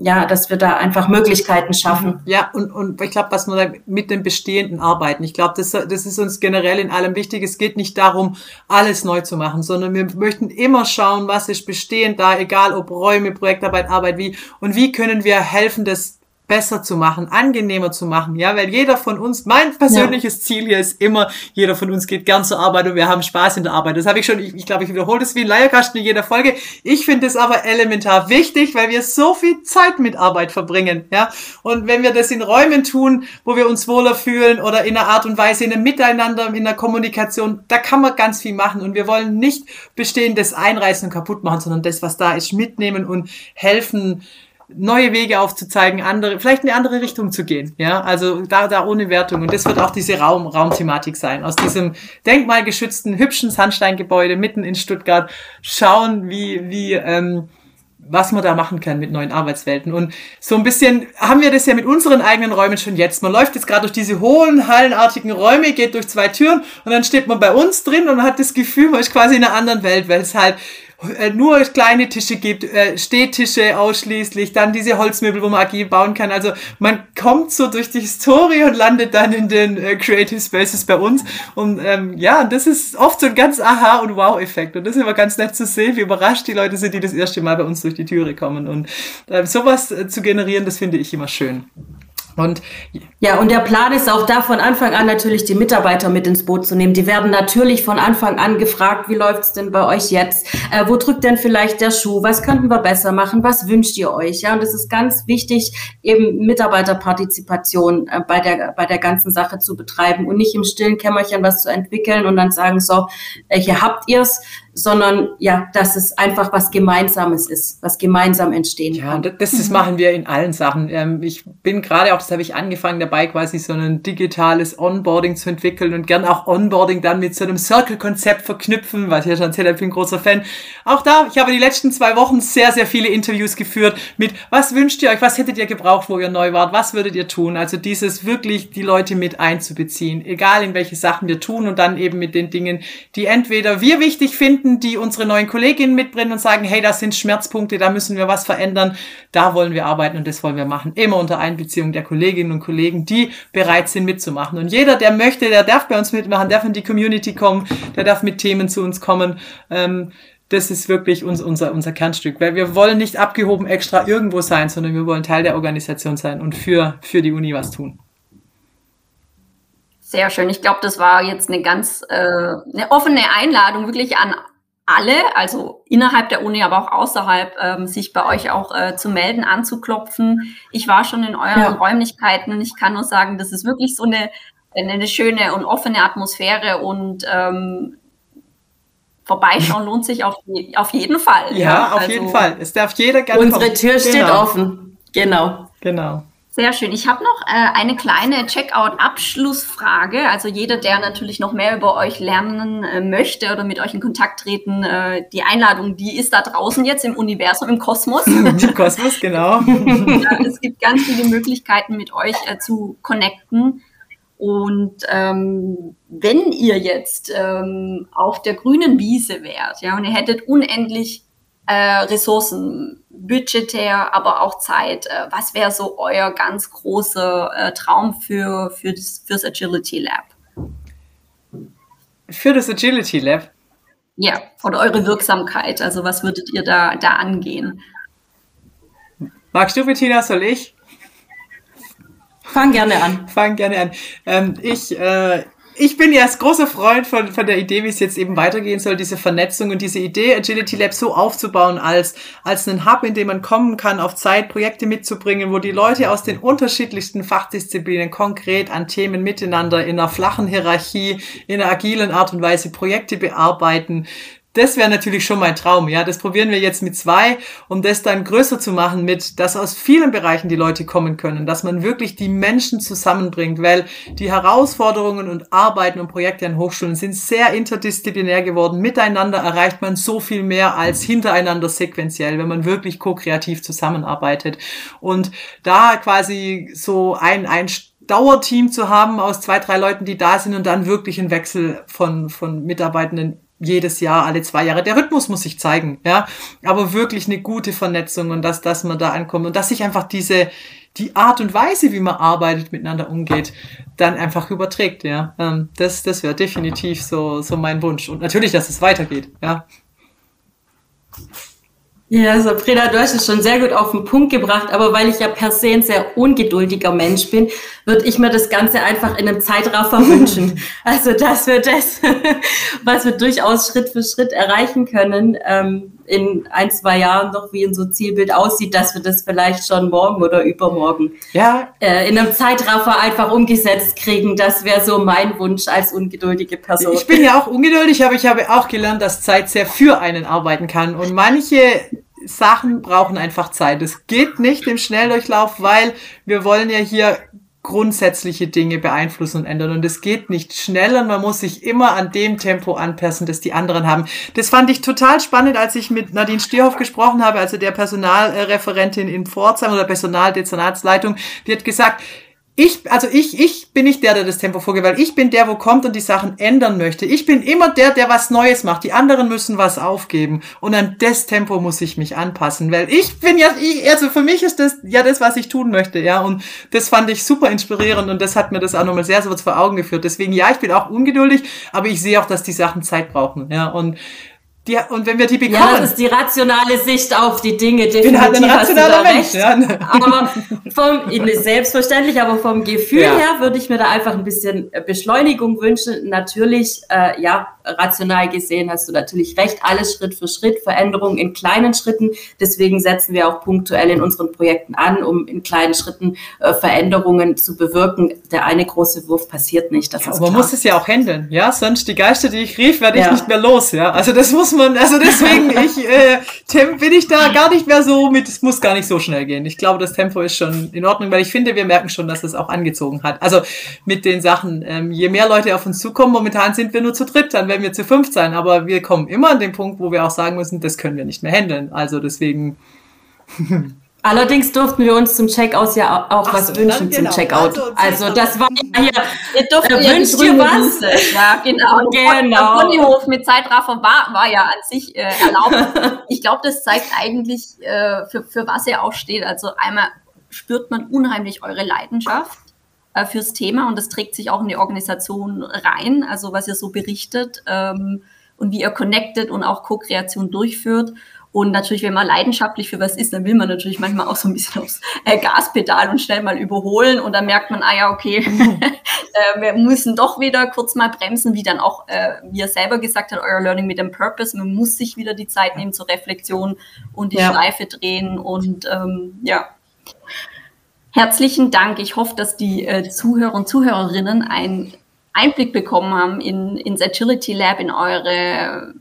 ja, dass wir da einfach Möglichkeiten schaffen. Ja, und, und ich glaube, was wir da mit dem Bestehenden arbeiten. Ich glaube, das, das ist uns generell in allem wichtig. Es geht nicht darum, alles neu zu machen, sondern wir möchten immer schauen, was ist bestehend da, egal ob Räume, Projektarbeit, Arbeit, wie, und wie können wir helfen, das besser zu machen, angenehmer zu machen, ja, weil jeder von uns, mein persönliches ja. Ziel hier ist immer, jeder von uns geht gern zur Arbeit und wir haben Spaß in der Arbeit. Das habe ich schon, ich, ich glaube, ich wiederhole das wie ein Leierkasten in jeder Folge. Ich finde es aber elementar wichtig, weil wir so viel Zeit mit Arbeit verbringen, ja. Und wenn wir das in Räumen tun, wo wir uns wohler fühlen oder in einer Art und Weise, in einem Miteinander, in der Kommunikation, da kann man ganz viel machen und wir wollen nicht bestehendes einreißen und kaputt machen, sondern das, was da ist, mitnehmen und helfen, neue Wege aufzuzeigen, andere, vielleicht in eine andere Richtung zu gehen. Ja, also da, da ohne Wertung. Und das wird auch diese Raum, Raumthematik sein. Aus diesem denkmalgeschützten, hübschen Sandsteingebäude mitten in Stuttgart schauen, wie, wie, ähm, was man da machen kann mit neuen Arbeitswelten. Und so ein bisschen haben wir das ja mit unseren eigenen Räumen schon jetzt. Man läuft jetzt gerade durch diese hohen, hallenartigen Räume, geht durch zwei Türen und dann steht man bei uns drin und hat das Gefühl, man ist quasi in einer anderen Welt, weil es halt nur kleine Tische gibt, äh, Stehtische ausschließlich, dann diese Holzmöbel, wo man agil bauen kann. Also man kommt so durch die Historie und landet dann in den äh, Creative Spaces bei uns. Und ähm, ja, das ist oft so ein ganz Aha- und Wow-Effekt. Und das ist immer ganz nett zu sehen, wie überrascht die Leute sind, die das erste Mal bei uns durch die Türe kommen. Und ähm, sowas äh, zu generieren, das finde ich immer schön. Und ja, und der Plan ist auch da von Anfang an natürlich die Mitarbeiter mit ins Boot zu nehmen. Die werden natürlich von Anfang an gefragt, wie läuft's denn bei euch jetzt? Äh, wo drückt denn vielleicht der Schuh? Was könnten wir besser machen? Was wünscht ihr euch? Ja, und es ist ganz wichtig, eben Mitarbeiterpartizipation äh, bei der bei der ganzen Sache zu betreiben und nicht im stillen Kämmerchen was zu entwickeln und dann sagen so, äh, hier habt ihr's, sondern ja, dass es einfach was Gemeinsames ist, was gemeinsam entstehen ja, kann. Ja, das, das machen wir in allen Sachen. Ähm, ich bin gerade auch, das habe ich angefangen dabei, quasi so ein digitales Onboarding zu entwickeln und gern auch Onboarding dann mit so einem Circle-Konzept verknüpfen, was ich ja schon erzählt habe, ich bin ein großer Fan. Auch da, ich habe die letzten zwei Wochen sehr, sehr viele Interviews geführt mit, was wünscht ihr euch, was hättet ihr gebraucht, wo ihr neu wart, was würdet ihr tun? Also dieses wirklich die Leute mit einzubeziehen, egal in welche Sachen wir tun und dann eben mit den Dingen, die entweder wir wichtig finden, Kunden, die unsere neuen Kolleginnen mitbringen und sagen, hey, das sind Schmerzpunkte, da müssen wir was verändern, da wollen wir arbeiten und das wollen wir machen. Immer unter Einbeziehung der Kolleginnen und Kollegen, die bereit sind mitzumachen. Und jeder, der möchte, der darf bei uns mitmachen, darf in die Community kommen, der darf mit Themen zu uns kommen. Ähm, das ist wirklich uns, unser, unser Kernstück, weil wir wollen nicht abgehoben extra irgendwo sein, sondern wir wollen Teil der Organisation sein und für, für die Uni was tun. Sehr schön. Ich glaube, das war jetzt eine ganz äh, eine offene Einladung wirklich an alle, also innerhalb der Uni, aber auch außerhalb, ähm, sich bei euch auch äh, zu melden, anzuklopfen. Ich war schon in euren ja. Räumlichkeiten und ich kann nur sagen, das ist wirklich so eine, eine schöne und offene Atmosphäre und ähm, vorbeischauen lohnt sich auf, auf jeden Fall. Ja, ja. auf also, jeden Fall. Es darf jeder gerne Unsere kommen. Tür steht genau. offen. Genau. Genau. Sehr schön. Ich habe noch äh, eine kleine Checkout-Abschlussfrage. Also jeder, der natürlich noch mehr über euch lernen äh, möchte oder mit euch in Kontakt treten, äh, die Einladung, die ist da draußen jetzt im Universum, im Kosmos. (laughs) Im Kosmos, genau. (laughs) ja, es gibt ganz viele Möglichkeiten, mit euch äh, zu connecten. Und ähm, wenn ihr jetzt ähm, auf der grünen Wiese wärt, ja, und ihr hättet unendlich äh, Ressourcen, budgetär, aber auch Zeit. Äh, was wäre so euer ganz großer äh, Traum für, für das, fürs Agility Lab? Für das Agility Lab? Ja, oder eure Wirksamkeit. Also was würdet ihr da, da angehen? Magst du, Bettina, soll ich? Fang gerne an. Fang gerne an. Ähm, ich, äh, ich bin ja als großer Freund von, von der Idee, wie es jetzt eben weitergehen soll, diese Vernetzung und diese Idee, Agility Lab so aufzubauen als, als einen Hub, in dem man kommen kann, auf Zeit Projekte mitzubringen, wo die Leute aus den unterschiedlichsten Fachdisziplinen konkret an Themen miteinander in einer flachen Hierarchie, in einer agilen Art und Weise Projekte bearbeiten, das wäre natürlich schon mein Traum. Ja, das probieren wir jetzt mit zwei, um das dann größer zu machen, mit, dass aus vielen Bereichen die Leute kommen können, dass man wirklich die Menschen zusammenbringt, weil die Herausforderungen und Arbeiten und Projekte an Hochschulen sind sehr interdisziplinär geworden. Miteinander erreicht man so viel mehr als hintereinander sequenziell, wenn man wirklich ko-kreativ zusammenarbeitet. Und da quasi so ein, ein Dauerteam zu haben aus zwei, drei Leuten, die da sind und dann wirklich einen Wechsel von, von Mitarbeitenden jedes Jahr, alle zwei Jahre. Der Rhythmus muss sich zeigen, ja. Aber wirklich eine gute Vernetzung und dass, dass man da ankommt und dass sich einfach diese, die Art und Weise, wie man arbeitet, miteinander umgeht, dann einfach überträgt, ja. Ähm, das, das wäre definitiv so, so mein Wunsch. Und natürlich, dass es weitergeht, ja. Ja, Sabrina, du hast es schon sehr gut auf den Punkt gebracht, aber weil ich ja per se ein sehr ungeduldiger Mensch bin, würde ich mir das Ganze einfach in einem Zeitraffer (laughs) wünschen. Also, dass wir das, (laughs) was wir durchaus Schritt für Schritt erreichen können, ähm, in ein, zwei Jahren noch, wie unser Zielbild aussieht, dass wir das vielleicht schon morgen oder übermorgen ja. äh, in einem Zeitraffer einfach umgesetzt kriegen. Das wäre so mein Wunsch als ungeduldige Person. Ich bin ja auch ungeduldig, aber ich habe auch gelernt, dass Zeit sehr für einen arbeiten kann. Und manche Sachen brauchen einfach Zeit. Es geht nicht im Schnelldurchlauf, weil wir wollen ja hier grundsätzliche Dinge beeinflussen und ändern. Und es geht nicht schneller. Man muss sich immer an dem Tempo anpassen, das die anderen haben. Das fand ich total spannend, als ich mit Nadine Stierhoff gesprochen habe, also der Personalreferentin in Pforzheim oder Personaldezernatsleitung. Die hat gesagt, ich, also ich, ich bin nicht der, der das Tempo vorgeht, weil ich bin der, wo kommt und die Sachen ändern möchte. Ich bin immer der, der was Neues macht. Die anderen müssen was aufgeben. Und an das Tempo muss ich mich anpassen, weil ich bin ja, ich, also für mich ist das ja das, was ich tun möchte, ja. Und das fand ich super inspirierend und das hat mir das auch nochmal sehr, sehr vor Augen geführt. Deswegen, ja, ich bin auch ungeduldig, aber ich sehe auch, dass die Sachen Zeit brauchen, ja. Und die, und wenn wir die bekommen. Ja, das ist die rationale Sicht auf die Dinge. Definitiv bin halt ein rationaler Mensch. Ja. Aber vom, selbstverständlich, aber vom Gefühl ja. her würde ich mir da einfach ein bisschen Beschleunigung wünschen. Natürlich, äh, ja, rational gesehen hast du natürlich recht. Alles Schritt für Schritt, Veränderungen in kleinen Schritten. Deswegen setzen wir auch punktuell in unseren Projekten an, um in kleinen Schritten äh, Veränderungen zu bewirken. Der eine große Wurf passiert nicht. Das ja, aber man muss es ja auch handeln, ja. Sonst die Geister, die ich rief, werde ich nicht mehr los, ja. Also das muss man, also deswegen, (laughs) ich, äh, bin ich da gar nicht mehr so mit, es muss gar nicht so schnell gehen. Ich glaube, das Tempo ist schon in Ordnung, weil ich finde, wir merken schon, dass es auch angezogen hat. Also mit den Sachen, ähm, je mehr Leute auf uns zukommen, momentan sind wir nur zu dritt, dann werden wir zu fünf sein, aber wir kommen immer an den Punkt, wo wir auch sagen müssen, das können wir nicht mehr handeln. Also deswegen. (laughs) Allerdings durften wir uns zum Checkout ja auch Ach was so, wünschen genau. zum Checkout. Also, also das war ja hier. Ihr durftet äh, wünscht ihr was? Ja, genau. (laughs) genau. Der Ponyhof mit Zeitraffer war, war ja an sich äh, erlaubt. (laughs) ich glaube, das zeigt eigentlich, äh, für, für was er auch steht. Also einmal spürt man unheimlich eure Leidenschaft äh, fürs Thema und das trägt sich auch in die Organisation rein, also was ihr so berichtet ähm, und wie ihr connectet und auch Co-Kreation durchführt. Und natürlich, wenn man leidenschaftlich für was ist, dann will man natürlich manchmal auch so ein bisschen aufs äh, Gaspedal und schnell mal überholen. Und dann merkt man, ah ja, okay, (laughs) äh, wir müssen doch wieder kurz mal bremsen, wie dann auch, äh, wie er selber gesagt hat, euer Learning mit dem Purpose. Man muss sich wieder die Zeit nehmen zur Reflexion und die ja. Schleife drehen. Und ähm, ja, herzlichen Dank. Ich hoffe, dass die äh, Zuhörer und Zuhörerinnen einen Einblick bekommen haben in, ins Agility Lab, in eure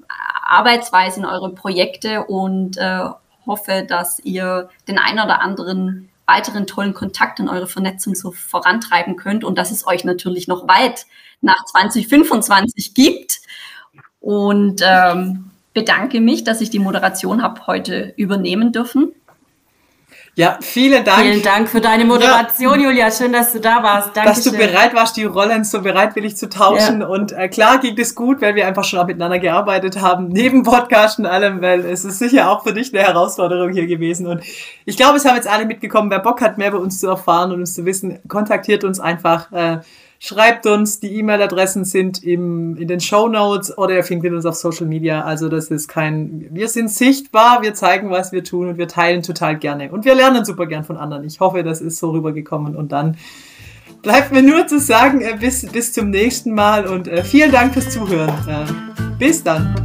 Arbeitsweise, in eure Projekte und äh, hoffe, dass ihr den einen oder anderen weiteren tollen Kontakt in eure Vernetzung so vorantreiben könnt und dass es euch natürlich noch weit nach 2025 gibt. Und ähm, bedanke mich, dass ich die Moderation habe heute übernehmen dürfen. Ja, vielen Dank. Vielen Dank für deine Moderation, ja. Julia. Schön, dass du da warst. Danke dass du bereit warst, die Rollen so bereitwillig zu tauschen. Ja. Und äh, klar ging es gut, weil wir einfach schon auch miteinander gearbeitet haben, neben Podcast und allem, weil es ist sicher auch für dich eine Herausforderung hier gewesen. Und ich glaube, es haben jetzt alle mitgekommen. Wer Bock hat, mehr bei uns zu erfahren und uns zu wissen, kontaktiert uns einfach. Äh, Schreibt uns, die E-Mail-Adressen sind im, in den Show Notes oder ihr findet uns auf Social Media. Also das ist kein, wir sind sichtbar, wir zeigen, was wir tun und wir teilen total gerne. Und wir lernen super gern von anderen. Ich hoffe, das ist so rübergekommen und dann bleibt mir nur zu sagen, äh, bis, bis zum nächsten Mal und äh, vielen Dank fürs Zuhören. Äh, bis dann.